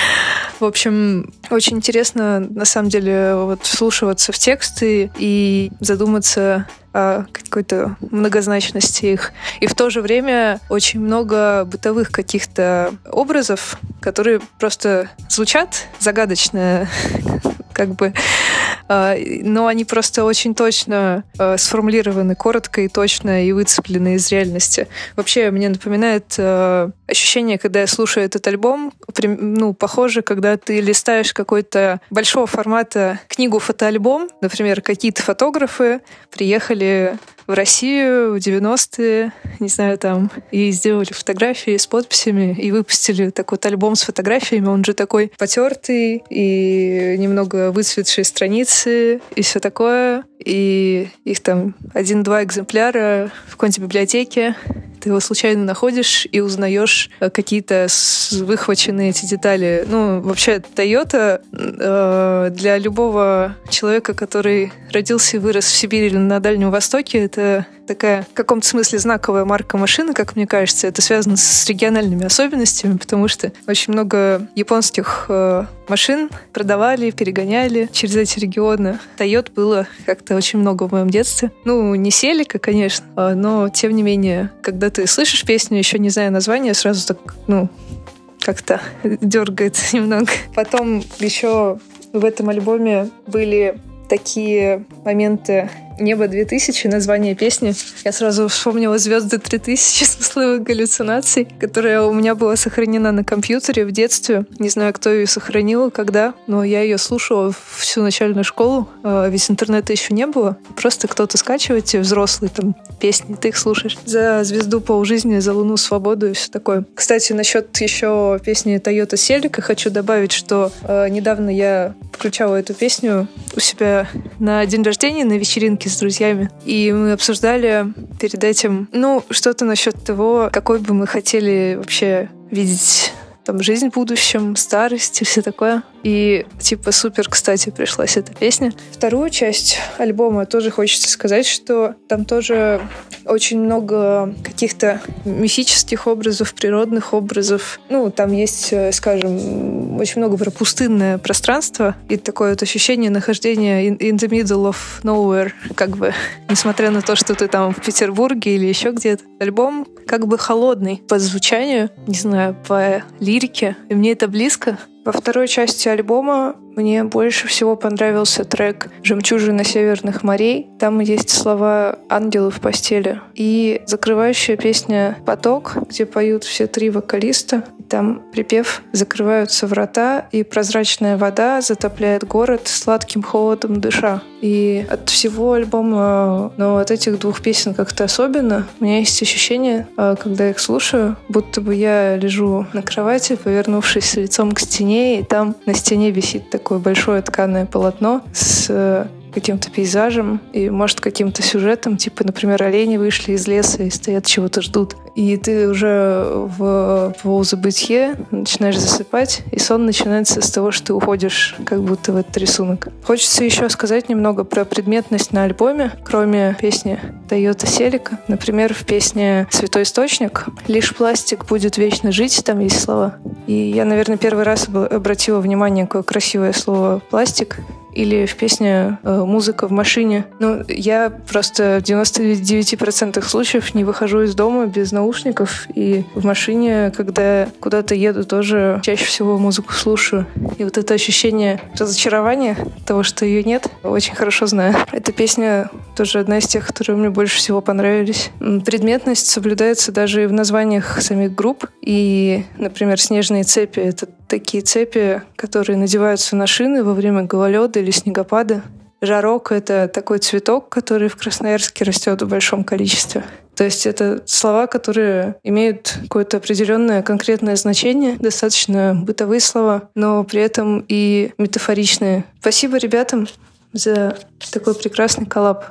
В общем, очень интересно, на самом деле, вот вслушиваться в тексты и задуматься какой-то многозначности их. И в то же время очень много бытовых каких-то образов, которые просто звучат загадочно, как бы, но они просто очень точно а, сформулированы, коротко и точно и выцеплены из реальности. Вообще, мне напоминает а, ощущение, когда я слушаю этот альбом, ну, похоже, когда ты листаешь какой-то большого формата книгу-фотоальбом, например, какие-то фотографы приехали в Россию в 90-е, не знаю, там, и сделали фотографии с подписями, и выпустили такой вот альбом с фотографиями. Он же такой потертый, и немного выцветшие страницы, и все такое. И их там один-два экземпляра в какой-нибудь библиотеке ты его случайно находишь и узнаешь э, какие-то выхваченные эти детали. Ну, вообще, Toyota э, для любого человека, который родился и вырос в Сибири или на Дальнем Востоке, это такая в каком-то смысле знаковая марка машины, как мне кажется. Это связано с региональными особенностями, потому что очень много японских э, машин продавали, перегоняли через эти регионы. Тойот было как-то очень много в моем детстве. Ну, не Селика, конечно, а, но тем не менее, когда ты слышишь песню, еще не зная названия, сразу так, ну, как-то дергает немного. Потом еще в этом альбоме были такие моменты «Небо 2000», название песни. Я сразу вспомнила «Звезды 3000» смысловых галлюцинаций, которая у меня была сохранена на компьютере в детстве. Не знаю, кто ее сохранил, когда, но я ее слушала всю начальную школу, а, ведь интернета еще не было. Просто кто-то скачивает тебе взрослые там песни, ты их слушаешь. За звезду полжизни, за луну свободу и все такое. Кстати, насчет еще песни Toyota Селика хочу добавить, что э, недавно я включала эту песню у себя на день рождения, на вечеринке с друзьями. И мы обсуждали перед этим, ну, что-то насчет того, какой бы мы хотели вообще видеть там жизнь в будущем, старость и все такое. И типа супер, кстати, пришлась эта песня. Вторую часть альбома тоже хочется сказать, что там тоже очень много каких-то мифических образов, природных образов. Ну, там есть, э, скажем, очень много про пустынное пространство и такое вот ощущение нахождения in, in the middle of nowhere, как бы, несмотря на то, что ты там в Петербурге или еще где-то. Альбом как бы холодный по звучанию, не знаю, по лирике, и мне это близко, во второй части альбома мне больше всего понравился трек «Жемчужина северных морей». Там есть слова «Ангелы в постели». И закрывающая песня «Поток», где поют все три вокалиста. Там припев «Закрываются врата, и прозрачная вода затопляет город сладким холодом дыша». И от всего альбома, но от этих двух песен как-то особенно, у меня есть ощущение, а, когда их слушаю, будто бы я лежу на кровати, повернувшись лицом к стене, и там на стене висит такое большое тканое полотно с каким-то пейзажем и, может, каким-то сюжетом, типа, например, олени вышли из леса и стоят, чего-то ждут. И ты уже в полузабытье начинаешь засыпать, и сон начинается с того, что ты уходишь как будто в этот рисунок. Хочется еще сказать немного про предметность на альбоме, кроме песни Toyota Селика. Например, в песне «Святой источник» «Лишь пластик будет вечно жить», там есть слова. И я, наверное, первый раз обратила внимание, какое красивое слово «пластик», или в песне э, «Музыка в машине». Ну, я просто в 99% случаев не выхожу из дома без наушников, и в машине, когда куда-то еду, тоже чаще всего музыку слушаю. И вот это ощущение разочарования того, что ее нет, очень хорошо знаю. Эта песня тоже одна из тех, которые мне больше всего понравились. Предметность соблюдается даже и в названиях самих групп. И, например, «Снежные цепи» — это такие цепи, которые надеваются на шины во время гололеда или снегопада. Жарок — это такой цветок, который в Красноярске растет в большом количестве. То есть это слова, которые имеют какое-то определенное конкретное значение, достаточно бытовые слова, но при этом и метафоричные. Спасибо ребятам за такой прекрасный коллаб.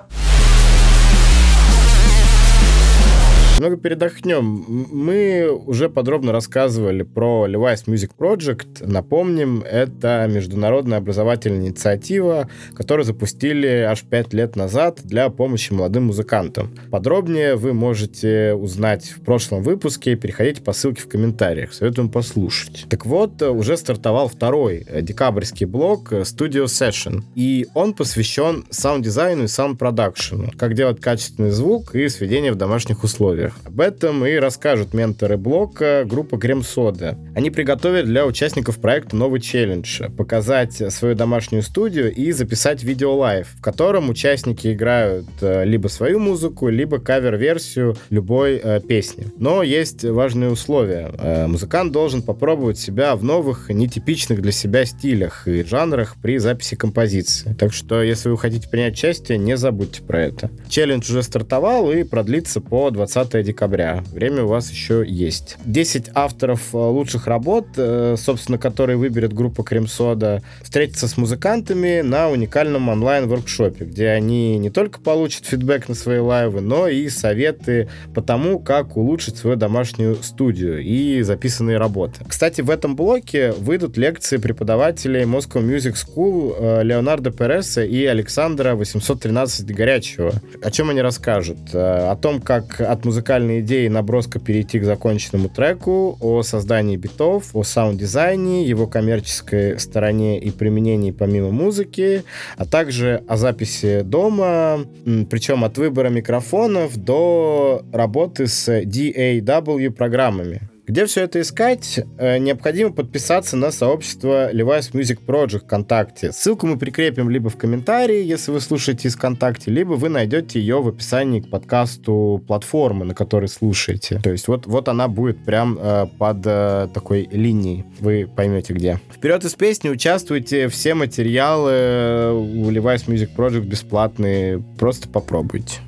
Немного передохнем. Мы уже подробно рассказывали про Levi's Music Project. Напомним, это международная образовательная инициатива, которую запустили аж пять лет назад для помощи молодым музыкантам. Подробнее вы можете узнать в прошлом выпуске. Переходите по ссылке в комментариях. Советуем послушать. Так вот, уже стартовал второй декабрьский блок Studio Session. И он посвящен саунд-дизайну и саунд-продакшену. Как делать качественный звук и сведение в домашних условиях. Об этом и расскажут менторы блока группа Cream Soda. Они приготовили для участников проекта новый челлендж. Показать свою домашнюю студию и записать видео live, в котором участники играют э, либо свою музыку, либо кавер-версию любой э, песни. Но есть важные условия. Э, музыкант должен попробовать себя в новых, нетипичных для себя стилях и жанрах при записи композиции. Так что, если вы хотите принять участие, не забудьте про это. Челлендж уже стартовал и продлится по 20 декабря. Время у вас еще есть. 10 авторов э, лучших работ, э, собственно, которые выберет группа Крем-Сода, встретятся с музыкантами на уникальном онлайн-воркшопе, где они не только получат фидбэк на свои лайвы, но и советы по тому, как улучшить свою домашнюю студию и записанные работы. Кстати, в этом блоке выйдут лекции преподавателей Moscow Music School э, Леонардо Переса и Александра 813 Горячего. О чем они расскажут? О том, как от музыкальной идеи наброска перейти к законченному треку, о создании битов, о саунд-дизайне, его коммерческой стороне и применении помимо музыки, а также о записи дома, причем от выбора микрофонов до работы с DAW программами. Где все это искать? Э, необходимо подписаться на сообщество Levi's Music Project ВКонтакте. Ссылку мы прикрепим либо в комментарии, если вы слушаете из ВКонтакте, либо вы найдете ее в описании к подкасту платформы, на которой слушаете. То есть вот, вот она будет прям э, под э, такой линией. Вы поймете где. Вперед из песни участвуйте. Все материалы у Levi's Music Project бесплатные. Просто попробуйте.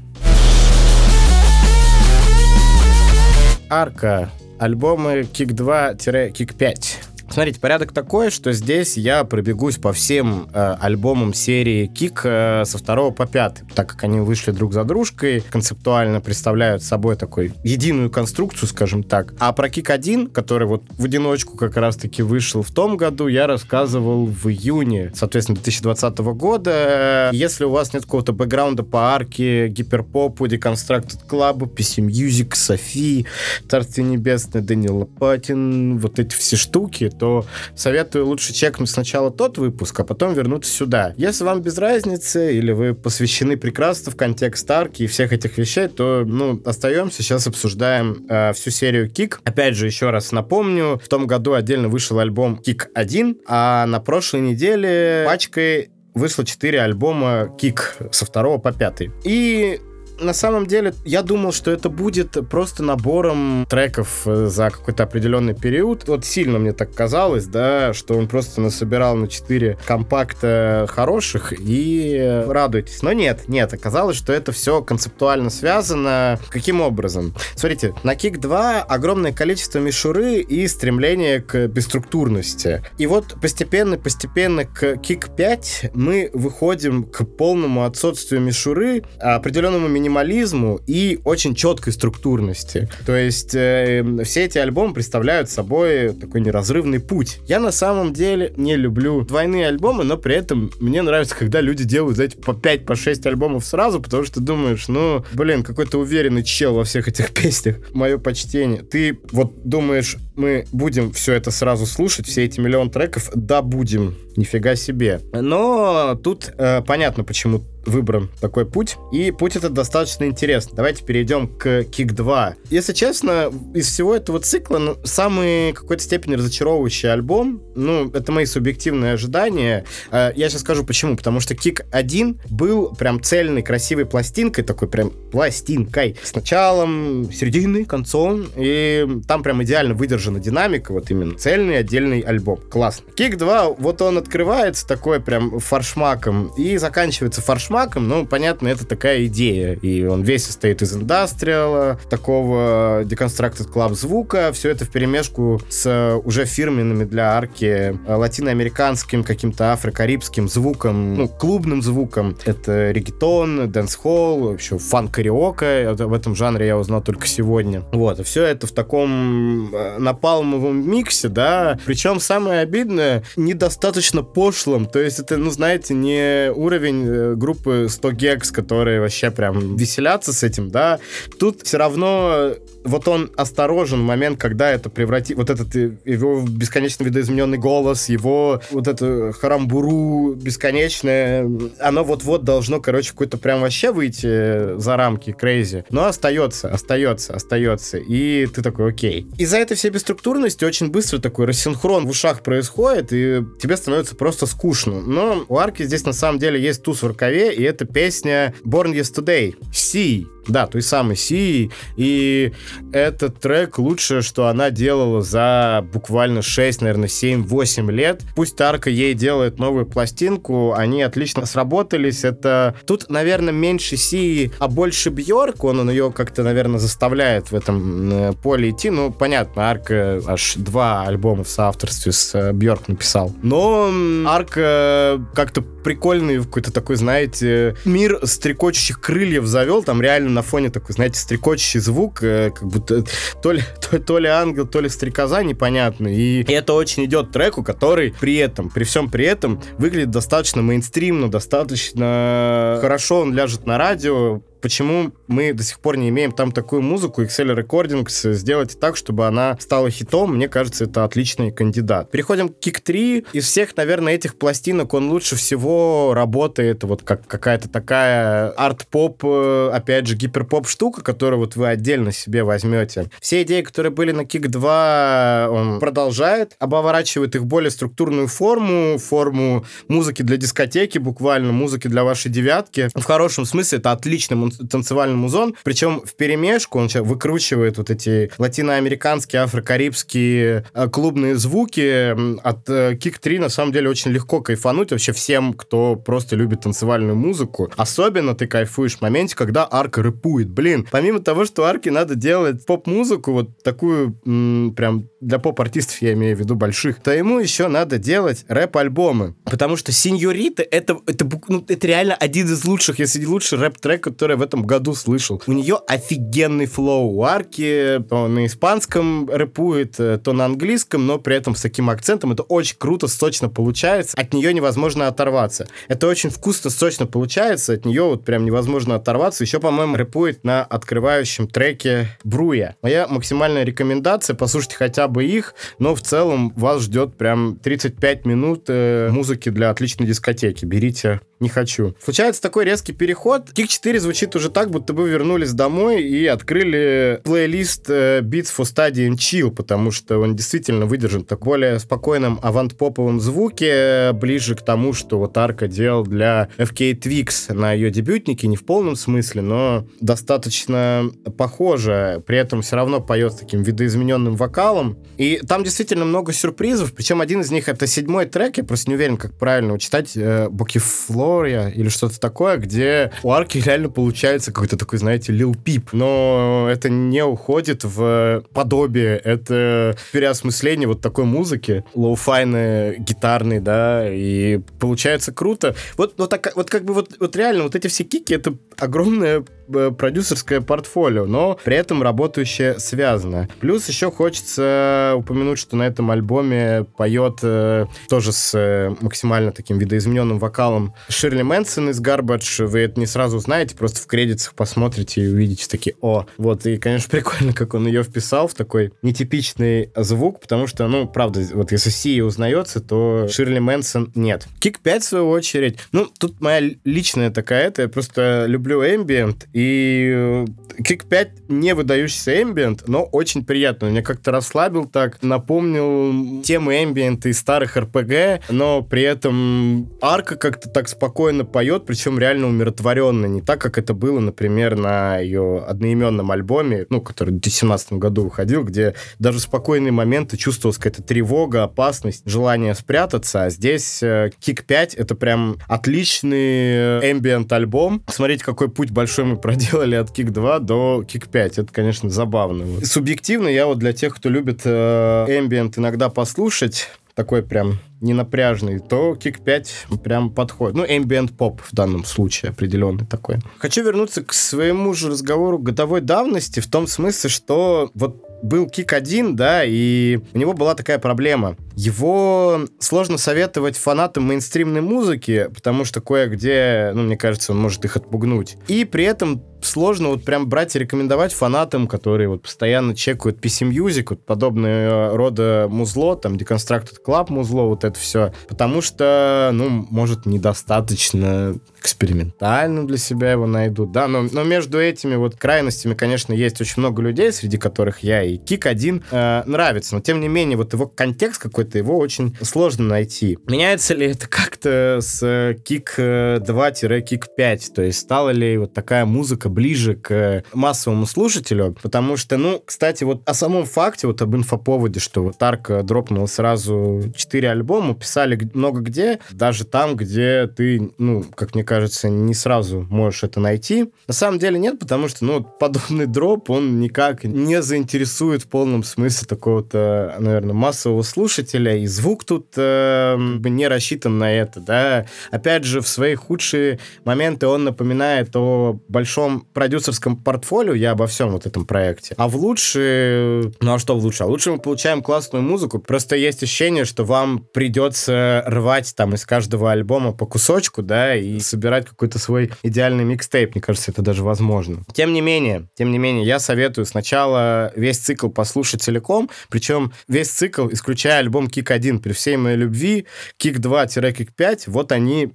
Арка альбомы Kick 2-Kick 5. Смотрите, порядок такой, что здесь я пробегусь по всем э, альбомам серии Кик э, со второго по пятый, так как они вышли друг за дружкой, концептуально представляют собой такой единую конструкцию, скажем так. А про Кик 1, который вот в одиночку как раз-таки вышел в том году, я рассказывал в июне, соответственно, 2020 года. Если у вас нет какого-то бэкграунда по арке, гиперпопу, Deconstructed Club, PC Music, Софи, Царствие Небесное, Данил Лопатин, вот эти все штуки, то советую лучше чекнуть сначала тот выпуск, а потом вернуться сюда. Если вам без разницы, или вы посвящены прекрасно в контекст арки и всех этих вещей, то, ну, остаемся, сейчас обсуждаем э, всю серию Кик. Опять же, еще раз напомню, в том году отдельно вышел альбом Кик 1, а на прошлой неделе пачкой вышло 4 альбома Кик со второго по пятый. И на самом деле, я думал, что это будет просто набором треков э, за какой-то определенный период. Вот сильно мне так казалось, да, что он просто насобирал на 4 компакта хороших и радуйтесь. Но нет, нет, оказалось, что это все концептуально связано. Каким образом? Смотрите, на Kick 2 огромное количество мишуры и стремление к бесструктурности. И вот постепенно-постепенно к Kick 5 мы выходим к полному отсутствию мишуры, определенному минимализму и очень четкой структурности. То есть э, все эти альбомы представляют собой такой неразрывный путь. Я на самом деле не люблю двойные альбомы, но при этом мне нравится, когда люди делают, знаете, по 5, по 6 альбомов сразу, потому что думаешь, ну, блин, какой-то уверенный чел во всех этих песнях. Мое почтение. Ты вот думаешь, мы будем все это сразу слушать, все эти миллион треков? Да, будем. Нифига себе. Но тут э, понятно, почему выбран такой путь. И путь этот достаточно интересный. Давайте перейдем к Kick 2. Если честно, из всего этого цикла ну, самый какой-то степени разочаровывающий альбом, ну, это мои субъективные ожидания. А, я сейчас скажу почему. Потому что Kick 1 был прям цельной, красивой пластинкой, такой прям пластинкой. С началом, серединой, концом. И там прям идеально выдержан выражена динамика, вот именно цельный отдельный альбом. Классно. Кик 2, вот он открывается такой прям фаршмаком и заканчивается фаршмаком, ну, понятно, это такая идея, и он весь состоит из индастриала, такого Deconstructed Club звука, все это в перемешку с уже фирменными для арки э, латиноамериканским каким-то афро-карибским звуком, ну, клубным звуком. Это регетон, dancehall, вообще funk carioca, в этом жанре я узнал только сегодня. Вот, все это в таком э, напалмовом миксе, да, причем самое обидное, недостаточно пошлым, то есть это, ну, знаете, не уровень э, группы 100 gecs, которые вообще прям веселятся с этим, да, тут все равно вот он осторожен в момент, когда это превратит... Вот этот э, его бесконечно видоизмененный голос, его вот это харамбуру бесконечное, оно вот-вот должно, короче, какой-то прям вообще выйти за рамки crazy. Но остается, остается, остается. И ты такой, окей. Из-за этой всей бесструктурности очень быстро такой рассинхрон в ушах происходит, и тебе становится просто скучно. Но у Арки здесь на самом деле есть туз в рукаве, и это песня Born Yesterday. Sia. Да, той самой Sia. И этот трек лучшее, что она делала за буквально 6, наверное, 7-8 лет. Пусть Арка ей делает новую пластинку, они отлично сработались. Это тут, наверное, меньше Sia, а больше Бьорк. Он, он ее как-то, наверное, заставляет в этом э, поле идти. Ну, понятно, Арка аж два альбома в соавторстве с э, Бьорк написал. Но Арка как-то прикольный какой-то такой, знаете, мир стрекочущих крыльев завел. Там реально на фоне такой, знаете, стрекочущий звук, э, как будто то ли, то, то ли ангел, то ли стрекоза, непонятно. И это очень идет треку, который при этом, при всем при этом, выглядит достаточно мейнстримно, достаточно хорошо он ляжет на радио, почему мы до сих пор не имеем там такую музыку, Excel Recordings, сделать так, чтобы она стала хитом, мне кажется, это отличный кандидат. Переходим к Kick 3. Из всех, наверное, этих пластинок он лучше всего работает вот как какая-то такая арт-поп, э, опять же, гиперпоп штука, которую вот вы отдельно себе возьмете. Все идеи, которые были на Kick 2, он продолжает, обоворачивает их более структурную форму, форму музыки для дискотеки, буквально музыки для вашей девятки. В хорошем смысле это отличный танцевальный музон, причем в перемешку он сейчас выкручивает вот эти латиноамериканские, афрокарибские э, клубные звуки. От Kick э, 3 на самом деле очень легко кайфануть вообще всем, кто просто любит танцевальную музыку. Особенно ты кайфуешь в моменте, когда Арка рэпует. Блин, помимо того, что Арке надо делать поп-музыку, вот такую м- прям для поп-артистов, я имею в виду больших, то ему еще надо делать рэп-альбомы. Потому что Синьорита это, это, ну, это реально один из лучших, если не лучший рэп-трек, который в этом году слышал. У нее офигенный флоу. У Арки то на испанском рэпует, э, то на английском, но при этом с таким акцентом. Это очень круто, сочно получается. От нее невозможно оторваться. Это очень вкусно, сочно получается. От нее вот прям невозможно оторваться. Еще, по-моему, рэпует на открывающем треке Бруя. Моя максимальная рекомендация, послушайте хотя бы их, но в целом вас ждет прям 35 минут э, музыки для отличной дискотеки. Берите не хочу. Случается такой резкий переход. Кик 4 звучит уже так, будто бы вернулись домой и открыли плейлист э, Beats for Study and Chill, потому что он действительно выдержан так более спокойном авант-поповом звуке, ближе к тому, что вот Арка делал для FKA Twigs на ее дебютнике, не в полном смысле, но достаточно похоже. При этом все равно поет таким видоизмененным вокалом. И там действительно много сюрпризов, причем один из них это седьмой трек, я просто не уверен, как правильно читать, э, Boquifloja или что-то такое, где у арки реально получается какой-то такой, знаете, Lil Peep. Но это не уходит в подобие, это переосмысление вот такой музыки, лоу-файной, гитарной, да, и получается круто. Вот, вот, так, вот как бы вот, вот реально вот эти все кики, это огромное Э, продюсерское портфолио, но при этом работающее связано. Плюс еще хочется упомянуть, что на этом альбоме поет э, тоже с э, максимально таким видоизмененным вокалом Ширли Мэнсон из Garbage. Вы это не сразу узнаете, просто в кредитах посмотрите и увидите такие, о, вот, и, конечно, прикольно, как он ее вписал в такой нетипичный звук, потому что, ну, правда, вот если Сия узнается, то Ширли Мэнсон нет. Кик 5, в свою очередь, ну, тут моя личная такая, это я просто люблю эмбиент, И э, Kick 5 не выдающийся эмбиент, но очень приятно. Меня как-то расслабил так, напомнил темы эмбиента из старых РПГ, но при этом арка как-то так спокойно поет, причем реально умиротворенно, не так, как это было, например, на ее одноименном альбоме, ну, который в 2017 году выходил, где даже в спокойные моменты чувствовалась какая-то тревога, опасность, желание спрятаться, а здесь Kick 5 это прям отличный эмбиент альбом. Смотрите, какой путь большой мы проделали от Kick 2 до Kick 5. Это, конечно, забавно. Субъективно я вот для тех, кто любит эмбиент иногда послушать, такой прям ненапряжный, то Kick 5 прям подходит. Ну, ambient поп в данном случае определенный такой. Хочу вернуться к своему же разговору годовой давности в том смысле, что вот был Кик 1, да, и у него была такая проблема. Его сложно советовать фанатам мейнстримной музыки, потому что кое-где, ну, мне кажется, он может их отпугнуть. И при этом сложно вот прям брать и рекомендовать фанатам, которые вот постоянно чекают PC Music, вот подобные рода музло, там Deconstructed Club музло, вот это все, потому что, ну, может, недостаточно экспериментально для себя его найдут, да, но, но между этими вот крайностями, конечно, есть очень много людей, среди которых я и Кик один э, нравится, но тем не менее вот его контекст какой-то, его очень сложно найти. Меняется ли это как-то с Кик 2-Кик 5, то есть стала ли вот такая музыка ближе к массовому слушателю, потому что, ну, кстати, вот о самом факте, вот об инфоповоде, что вот Арк дропнул сразу 4 альбома, писали много где, даже там, где ты, ну, как мне кажется, не сразу можешь это найти. На самом деле нет, потому что, ну, подобный дроп, он никак не заинтересует в полном смысле такого-то, наверное, массового слушателя, и звук тут э, не рассчитан на это, да. Опять же, в свои худшие моменты он напоминает о большом продюсерском портфолио, я обо всем вот этом проекте. А в лучшие... Ну а что в лучшее? А лучше мы получаем классную музыку. Просто есть ощущение, что вам придется рвать там из каждого альбома по кусочку, да, и собирать какой-то свой идеальный микстейп. Мне кажется, это даже возможно. Тем не менее, тем не менее, я советую сначала весь цикл послушать целиком, причем весь цикл, исключая альбом Кик 1, при всей моей любви, Kick 2-Kick 5, вот они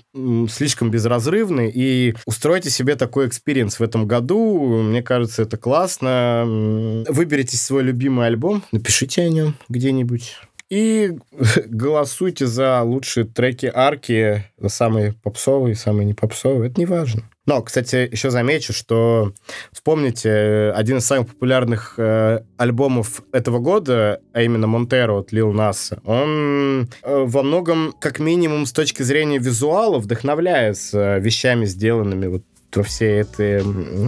слишком безразрывны, и устройте себе такой experience в этом году. Мне кажется, это классно. Выберите свой любимый альбом, напишите о нем где-нибудь. И голосуйте за лучшие треки арки, самые попсовые, самые не попсовые. Это не важно. Но, кстати, еще замечу, что вспомните, один из самых популярных э, альбомов этого года, а именно Montero от Лил Наса, он э, во многом, как минимум, с точки зрения визуала, вдохновляется вещами, сделанными вот во всей этой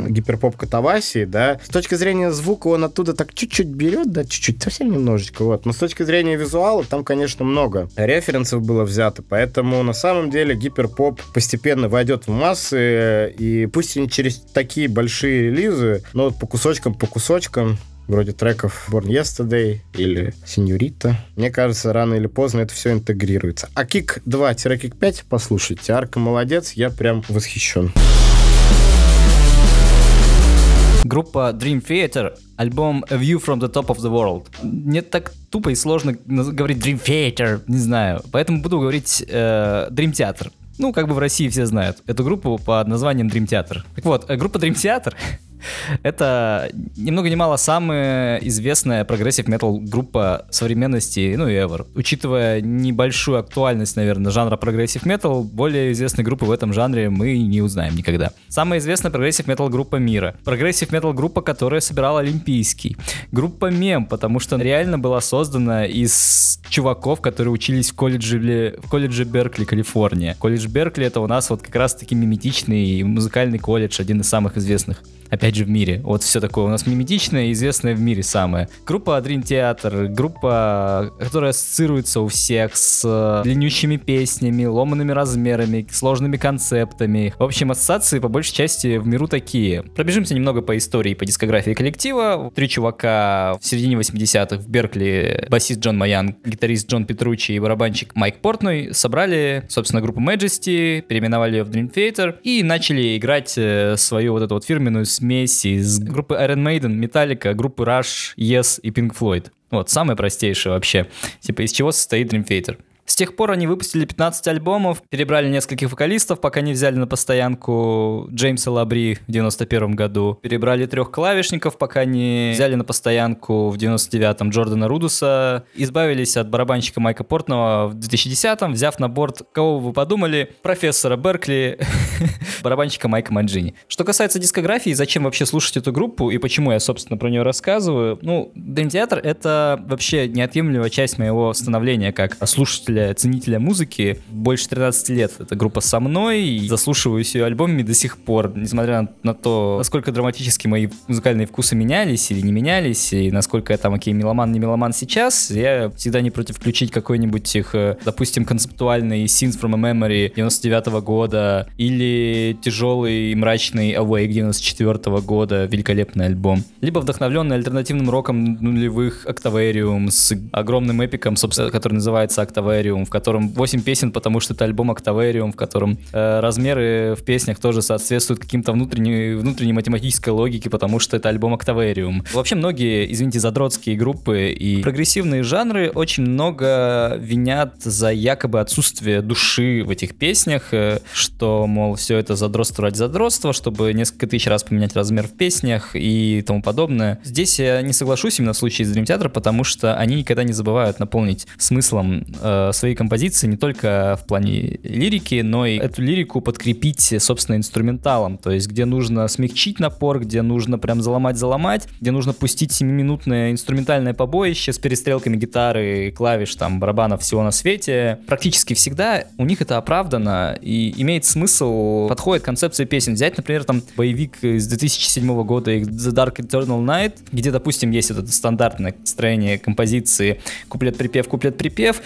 гиперпоп катавасии, да, с точки зрения звука он оттуда так чуть-чуть берет, да, чуть-чуть, совсем немножечко, вот, но с точки зрения визуала там, конечно, много референсов было взято, поэтому на самом деле гиперпоп постепенно войдет в массы, и пусть и не через такие большие релизы, но вот по кусочкам, по кусочкам вроде треков Born Yesterday или Синьорита. Мне кажется, рано или поздно это все интегрируется. А Кик 2-Кик 5 послушайте. Арка молодец, я прям восхищен. Группа Dream Theater, альбом A View from the Top of the World. Мне так тупо и сложно говорить Dream Theater, не знаю. Поэтому буду говорить э, Dream Theater. Ну, как бы в России все знают эту группу под названием Dream Theater. Так вот, э, группа Dream Theater Это ни много ни мало самая известная прогрессив метал группа современности, ну и ever. Учитывая небольшую актуальность, наверное, жанра прогрессив метал, более известной группы в этом жанре мы не узнаем никогда. Самая известная прогрессив метал группа мира. Прогрессив метал группа, которая собирала Олимпийский. Группа мем, потому что реально была создана из чуваков, которые учились в колледже, в колледже Беркли, Калифорния. Колледж Беркли это у нас вот как раз таки миметичный музыкальный колледж, один из самых известных опять же, в мире. Вот все такое у нас миметичное известное в мире самое. Группа Dream Theater, группа, которая ассоциируется у всех с э, длиннющими песнями, ломанными размерами, сложными концептами. В общем, ассоциации по большей части в миру такие. Пробежимся немного по истории, по дискографии коллектива. Три чувака в середине 80-х в Беркли, басист Джон Маян, гитарист Джон Петручи и барабанщик Майк Портной собрали, собственно, группу Majesty, переименовали ее в Dream Theater и начали играть э, свою вот эту вот фирменную смесь из группы Iron Maiden, Metallica, группы Rush, Yes и Pink Floyd. Вот, самое простейшее вообще. Типа, из чего состоит Dream Theater. С тех пор они выпустили 15 альбомов, перебрали нескольких вокалистов, пока не взяли на постоянку Джеймса Лабри в 91 году. Перебрали трех клавишников, пока не взяли на постоянку в 99-м Джордана Рудуса. Избавились от барабанщика Майка Портного в 2010-м, взяв на борт, кого вы подумали, профессора Беркли, барабанщика Майка Манджини. Что касается дискографии, зачем вообще слушать эту группу и почему я, собственно, про нее рассказываю, ну, Dream Theater — это вообще неотъемлемая часть моего становления как слушателя, ценителя музыки. Больше 13 лет эта группа со мной, и заслушиваюсь ее альбомами до сих пор, несмотря на то, насколько драматически мои музыкальные вкусы менялись или не менялись, и насколько я там, окей, меломан, не меломан сейчас, я всегда не против включить какой-нибудь их, э, допустим, концептуальный Scenes from a Memory 99 -го года, или тяжелый и мрачный Awake 94 -го года, великолепный альбом. Либо вдохновленный альтернативным роком нулевых Octavarium с огромным эпиком, собственно, который называется Octavarium, в котором 8 песен, потому что это альбом Octavarium, в котором э, размеры в песнях тоже соответствуют каким-то внутренней, внутренней математической логике, потому что это альбом Octavarium. Вообще многие, извините, задротские группы и прогрессивные жанры очень много винят за якобы отсутствие души в этих песнях, э, что, мол, все это задротство ради задротства, чтобы несколько тысяч раз поменять размер в песнях и тому подобное. Здесь я не соглашусь именно в случае с Dream Theater, потому что они никогда не забывают наполнить смыслом э, свои композиции не только в плане лирики, но и эту лирику подкрепить, собственно, инструменталом, то есть где нужно смягчить напор, где нужно прям заломать-заломать, где нужно пустить 7-минутное инструментальное побоище с перестрелками гитары, клавиш, там, барабанов всего на свете. Практически всегда у них это оправдано и имеет смысл, подходит концепция песен. Взять, например, там боевик из 2007 года The Dark Eternal Night, где, допустим, есть это стандартное строение композиции куплет-припев, куплет-припев,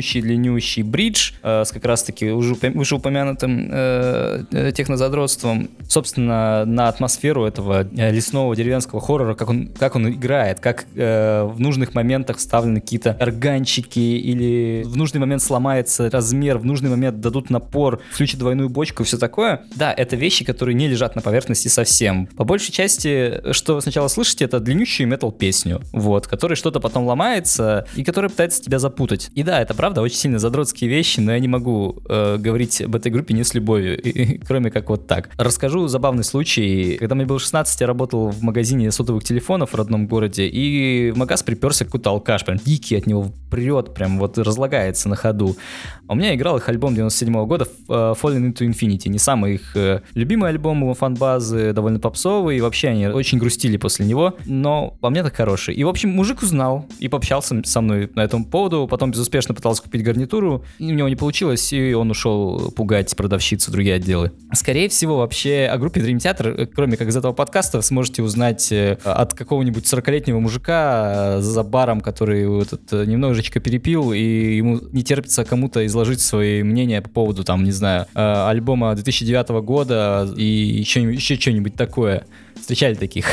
длиннющий-длиннющий бридж э, с как раз-таки уже, уже упомянутым э, э, технозадротством. Собственно, на атмосферу этого э, лесного деревенского хоррора, как он, как он играет, как э, в нужных моментах вставлены какие-то органчики или в нужный момент сломается размер, в нужный момент дадут напор, включат двойную бочку и все такое. Да, это вещи, которые не лежат на поверхности совсем. По большей части, что вы сначала слышите, это длиннющую метал-песню, вот, которой что-то потом ломается и которая пытается тебя запутать. И да, это правда очень сильно задротские вещи, но я не могу э, говорить об этой группе не с любовью, и, кроме как вот так. Расскажу забавный случай. Когда мне было 16, я работал в магазине сотовых телефонов в родном городе, и в магаз приперся какой-то алкаш, прям дикий от него прет, прям вот разлагается на ходу. А у меня играл их альбом 97 -го года э, Fallen into Infinity, не самый их э, любимый альбом у фан-базы, довольно попсовый, и вообще они очень грустили после него, но по мне так хороший. И, в общем, мужик узнал и пообщался со мной на этом поводу, потом безуспешно пытался купить гарнитуру, у него не получилось, и он ушел пугать продавщицу другие отделы. Скорее всего, вообще о группе Dream Theater, э, кроме как из этого подкаста, сможете узнать от какого-нибудь 40-летнего мужика за баром, который этот немножечко перепил, и ему не терпится кому-то изложить свои мнения по поводу, там, не знаю, альбома 2009 года и еще, еще что-нибудь такое. Встречали таких?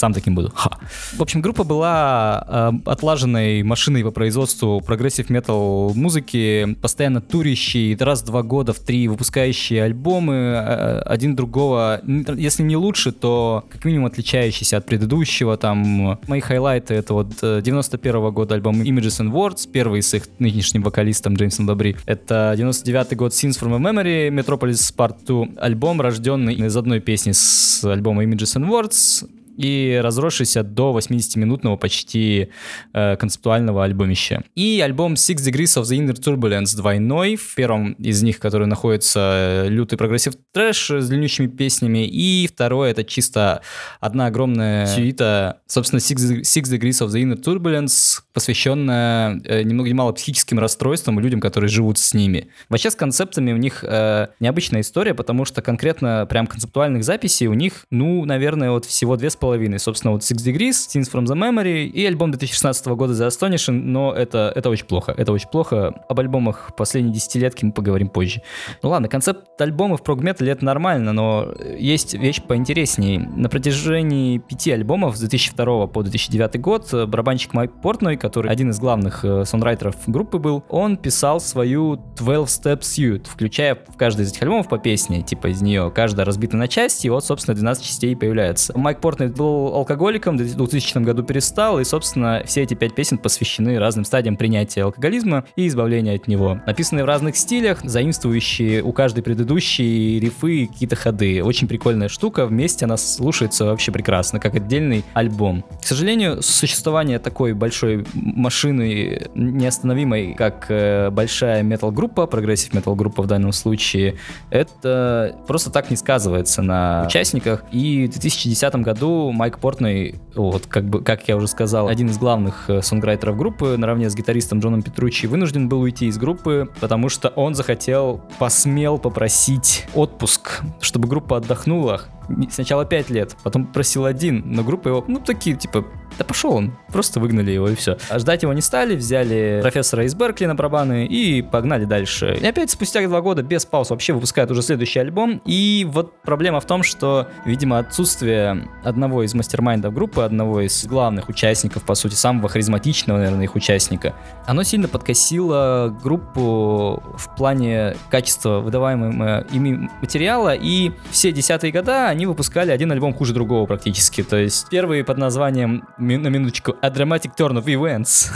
Сам таким буду. Ха. В общем, группа была э, отлаженной машиной по производству прогрессив метал музыки, постоянно турящий, раз в два года, в три выпускающие альбомы, э, один другого, если не лучше, то как минимум отличающийся от предыдущего. Там мои хайлайты это вот 91 -го года альбом Images and Words, первый с их нынешним вокалистом Джеймсом ЛаБри. Это 99 год Scenes from a Memory, Metropolis Part 2, альбом, рожденный из одной песни с альбома Images and Words, и разросшийся до 80-минутного почти э, концептуального альбомища. И альбом Six Degrees of the Inner Turbulence двойной, в первом из них, который находится э, лютый прогрессив трэш с длиннющими песнями, и второй это чисто одна огромная сюита, собственно, Six, Six Degrees of the Inner Turbulence, посвященная э, ни много ни мало психическим расстройствам и людям, которые живут с ними. Вообще с концептами у них э, необычная история, потому что конкретно прям концептуальных записей у них, ну, наверное, вот всего две с половиной половиной. Собственно, вот Six Degrees, Scenes from the Memory и альбом 2016 года The Astonishing, но это, это очень плохо. Это очень плохо. Об альбомах последней десятилетки мы поговорим позже. Ну ладно, концепт альбомов прогметале это нормально, но есть вещь поинтереснее. На протяжении пяти альбомов с 2002 по 2009 год барабанщик Майк Портной, который один из главных э, сонрайтеров группы был, он писал свою 12 Step Suite, включая в каждый из этих альбомов по песне, типа из нее каждая разбита на части, и вот, собственно, 12 частей появляется. Майк Портной был алкоголиком, в 2000 году перестал, и, собственно, все эти пять песен посвящены разным стадиям принятия алкоголизма и избавления от него. Написанные в разных стилях, заимствующие у каждой предыдущей рифы какие-то ходы. Очень прикольная штука, вместе она слушается вообще прекрасно, как отдельный альбом. К сожалению, существование такой большой машины неостановимой, как э, большая метал-группа, прогрессив метал-группа в данном случае, это просто так не сказывается на участниках. И в 2010 году Майк Портной, вот как бы, как я уже сказал, один из главных э, сонграйтеров группы, наравне с гитаристом Джоном Петручи, вынужден был уйти из группы, потому что он захотел, посмел попросить отпуск, чтобы группа отдохнула. Сначала 5 лет, потом просил один, но группа его, ну, такие, типа, да пошел он, просто выгнали его и все. А ждать его не стали, взяли профессора из Беркли на барабаны и погнали дальше. И опять спустя два года без пауз вообще выпускают уже следующий альбом. И вот проблема в том, что, видимо, отсутствие одного из мастермайндов группы, одного из главных участников, по сути, самого харизматичного, наверное, их участника, оно сильно подкосило группу в плане качества выдаваемого ими материала. И все десятые года они выпускали один альбом хуже другого практически. То есть первый под названием на минуточку, A Dramatic Turn of Events.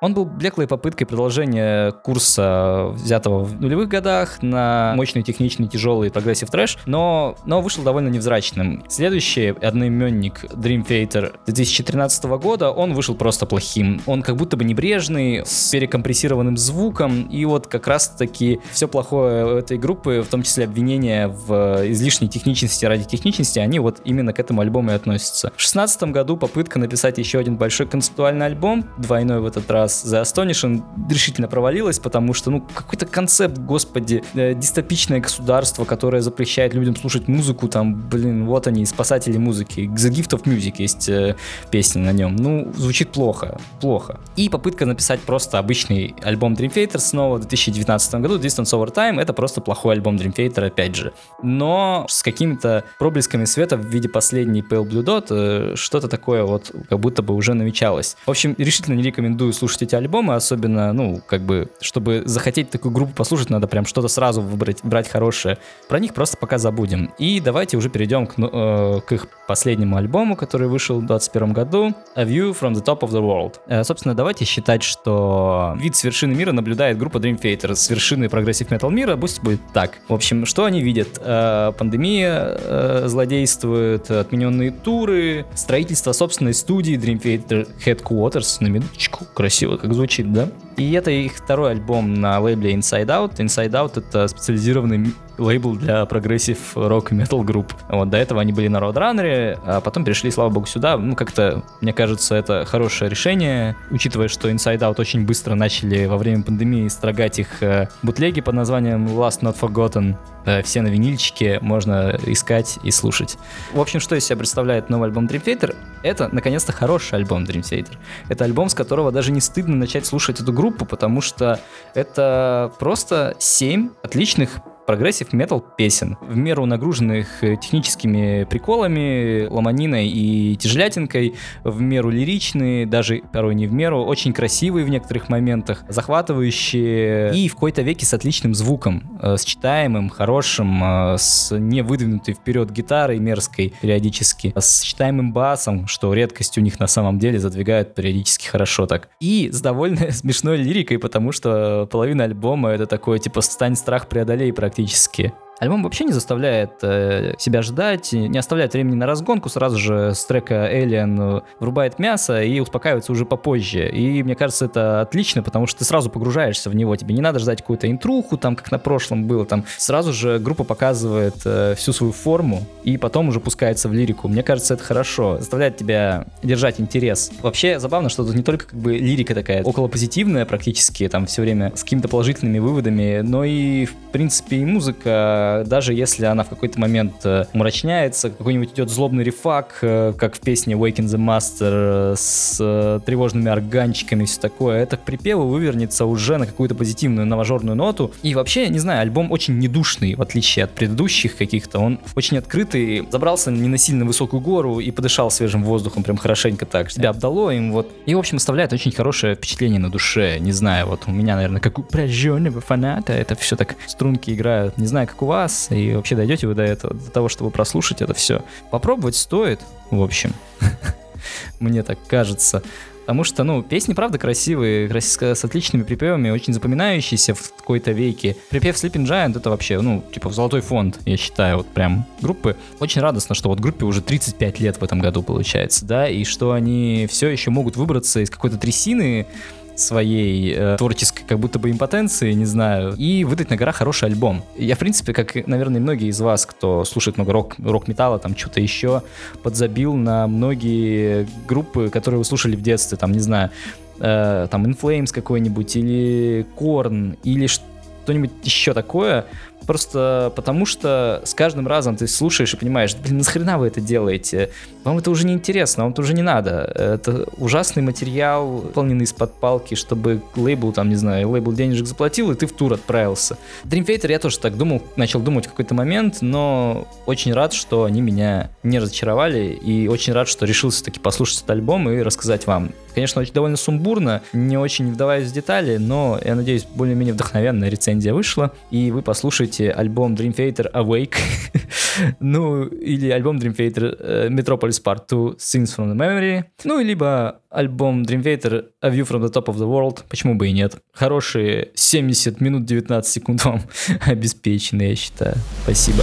Он был блеклой попыткой продолжения курса, взятого в нулевых годах, на мощный, техничный, тяжелый прогрессив трэш, но, но вышел довольно невзрачным. Следующий одноименник Dream Theater 2013 года, он вышел просто плохим. Он как будто бы небрежный, с перекомпрессированным звуком, и вот как раз-таки все плохое этой группы, в том числе обвинения в излишней техничности ради техничности, они вот именно к этому альбому и относятся. В 2016 году попытка написать еще один большой концептуальный альбом, двойной в этот раз The Astonishing решительно провалилась, потому что, ну, какой-то концепт, господи, э, дистопичное государство, которое запрещает людям слушать музыку, там, блин, вот они, спасатели музыки. The Gift of Music есть э, песня на нем. Ну, звучит плохо, плохо. И попытка написать просто обычный альбом Dream Theater снова в 2019 году, Distance Over Time, это просто плохой альбом Dream Theater, опять же. Но с какими-то проблесками света в виде последней Pale Blue Dot, э, что-то такое вот как будто бы уже намечалось. В общем, решительно не рекомендую слушать слушать эти альбомы, особенно, ну, как бы, чтобы захотеть такую группу послушать, надо прям что-то сразу выбрать, брать хорошее. Про них просто пока забудем. И давайте уже перейдем к, ну, э, к их последнему альбому, который вышел в 2021 году, A View from the Top of the World. Э, собственно, давайте считать, что вид с вершины мира наблюдает группа Dream Theater с вершины прогрессив метал мира, пусть будет так. В общем, что они видят? Э, пандемия э, злодействует, отмененные туры, строительство собственной студии Dream Theater Headquarters, на минуточку, красиво красиво как звучит, да? И это их второй альбом на лейбле Inside Out. Inside Out — это специализированный лейбл для прогрессив рок и метал групп. Вот, до этого они были на Roadrunner, а потом перешли, слава богу, сюда. Ну, как-то, мне кажется, это хорошее решение, учитывая, что Inside Out очень быстро начали во время пандемии строгать их э, бутлеги под названием Lost Not Forgotten. Э, все на винильчике, можно искать и слушать. В общем, что из себя представляет новый альбом Dream Theater? Это, наконец-то, хороший альбом Dream Theater. Это альбом, с которого даже не стыдно начать слушать эту группу, потому что это просто семь отличных прогрессив метал песен, в меру нагруженных э, техническими приколами, ломаниной и тяжелятинкой, в меру лиричные, даже порой не в меру, очень красивые в некоторых моментах, захватывающие и в какой-то веке с отличным звуком, э, с читаемым, хорошим, э, с не выдвинутой вперед гитарой мерзкой периодически, с читаемым басом, что редкость у них на самом деле задвигают периодически хорошо так. И с довольно смешной лирикой, потому что половина альбома это такое типа «Стань страх, преодолей» практически практически. Альбом вообще не заставляет э, себя ждать, не оставляет времени на разгонку, сразу же с трека Alien врубает мясо и успокаивается уже попозже. И мне кажется, это отлично, потому что ты сразу погружаешься в него, тебе не надо ждать какую-то интруху, там, как на прошлом было, там сразу же группа показывает э, всю свою форму и потом уже пускается в лирику. Мне кажется, это хорошо, заставляет тебя держать интерес. Вообще забавно, что тут не только как бы лирика такая около позитивная практически, там все время с какими-то положительными выводами, но и в принципе и музыка даже если она в какой-то момент э, мрачняется, какой-нибудь идет злобный рефак, э, как в песне Waking the Master э, с тревожными органчиками и все такое, это к припеву вывернется уже на какую-то позитивную новожорную ноту. И вообще, не знаю, альбом очень недушный, в отличие от предыдущих каких-то. Он очень открытый, забрался не на сильно высокую гору и подышал свежим воздухом прям хорошенько так. Себя обдало им вот. И, в общем, оставляет очень хорошее впечатление на душе. Не знаю, вот у меня, наверное, как у прожженного фаната, это все так струнки играют. Не знаю, как у вас, вас, и вообще дойдете вы до этого, до того, чтобы прослушать это все. Попробовать стоит, в общем. Мне так кажется. Потому что, ну, песни, правда, красивые, с отличными припевами, очень запоминающиеся в какой-то веке. Припев Sleeping Giant это вообще, ну, типа, в золотой фонд, я считаю, вот прям группы. Очень радостно, что вот группе уже 35 лет в этом году получается, да, и что они все еще могут выбраться из какой-то трясины, своей э, творческой как будто бы импотенции, не знаю, и выдать на гора хороший альбом. Я, в принципе, как, наверное, многие из вас, кто слушает много рок, рок-металла, там что-то еще, подзабил на многие группы, которые вы слушали в детстве, там, не знаю, э, там, In Flames какой-нибудь, или Korn, или что-нибудь еще такое, Просто потому что с каждым разом ты слушаешь и понимаешь, блин, нахрена вы это делаете? Вам это уже не интересно, вам это уже не надо. Это ужасный материал, выполненный из-под палки, чтобы лейбл, там, не знаю, лейбл денежек заплатил, и ты в тур отправился. Dream Theater я тоже так думал, начал думать в какой-то момент, но очень рад, что они меня не разочаровали, и очень рад, что решился таки послушать этот альбом и рассказать вам. Конечно, очень довольно сумбурно, не очень вдаваясь в детали, но я надеюсь, более-менее вдохновенная рецензия вышла, и вы послушаете слушайте альбом Dream Theater Awake, ну, или альбом Dream Theater uh, Metropolis Part 2 Scenes from the Memory, ну, либо альбом Dream Theater A View from the Top of the World, почему бы и нет. Хорошие 70 минут 19 секунд вам обеспечены, я считаю. Спасибо.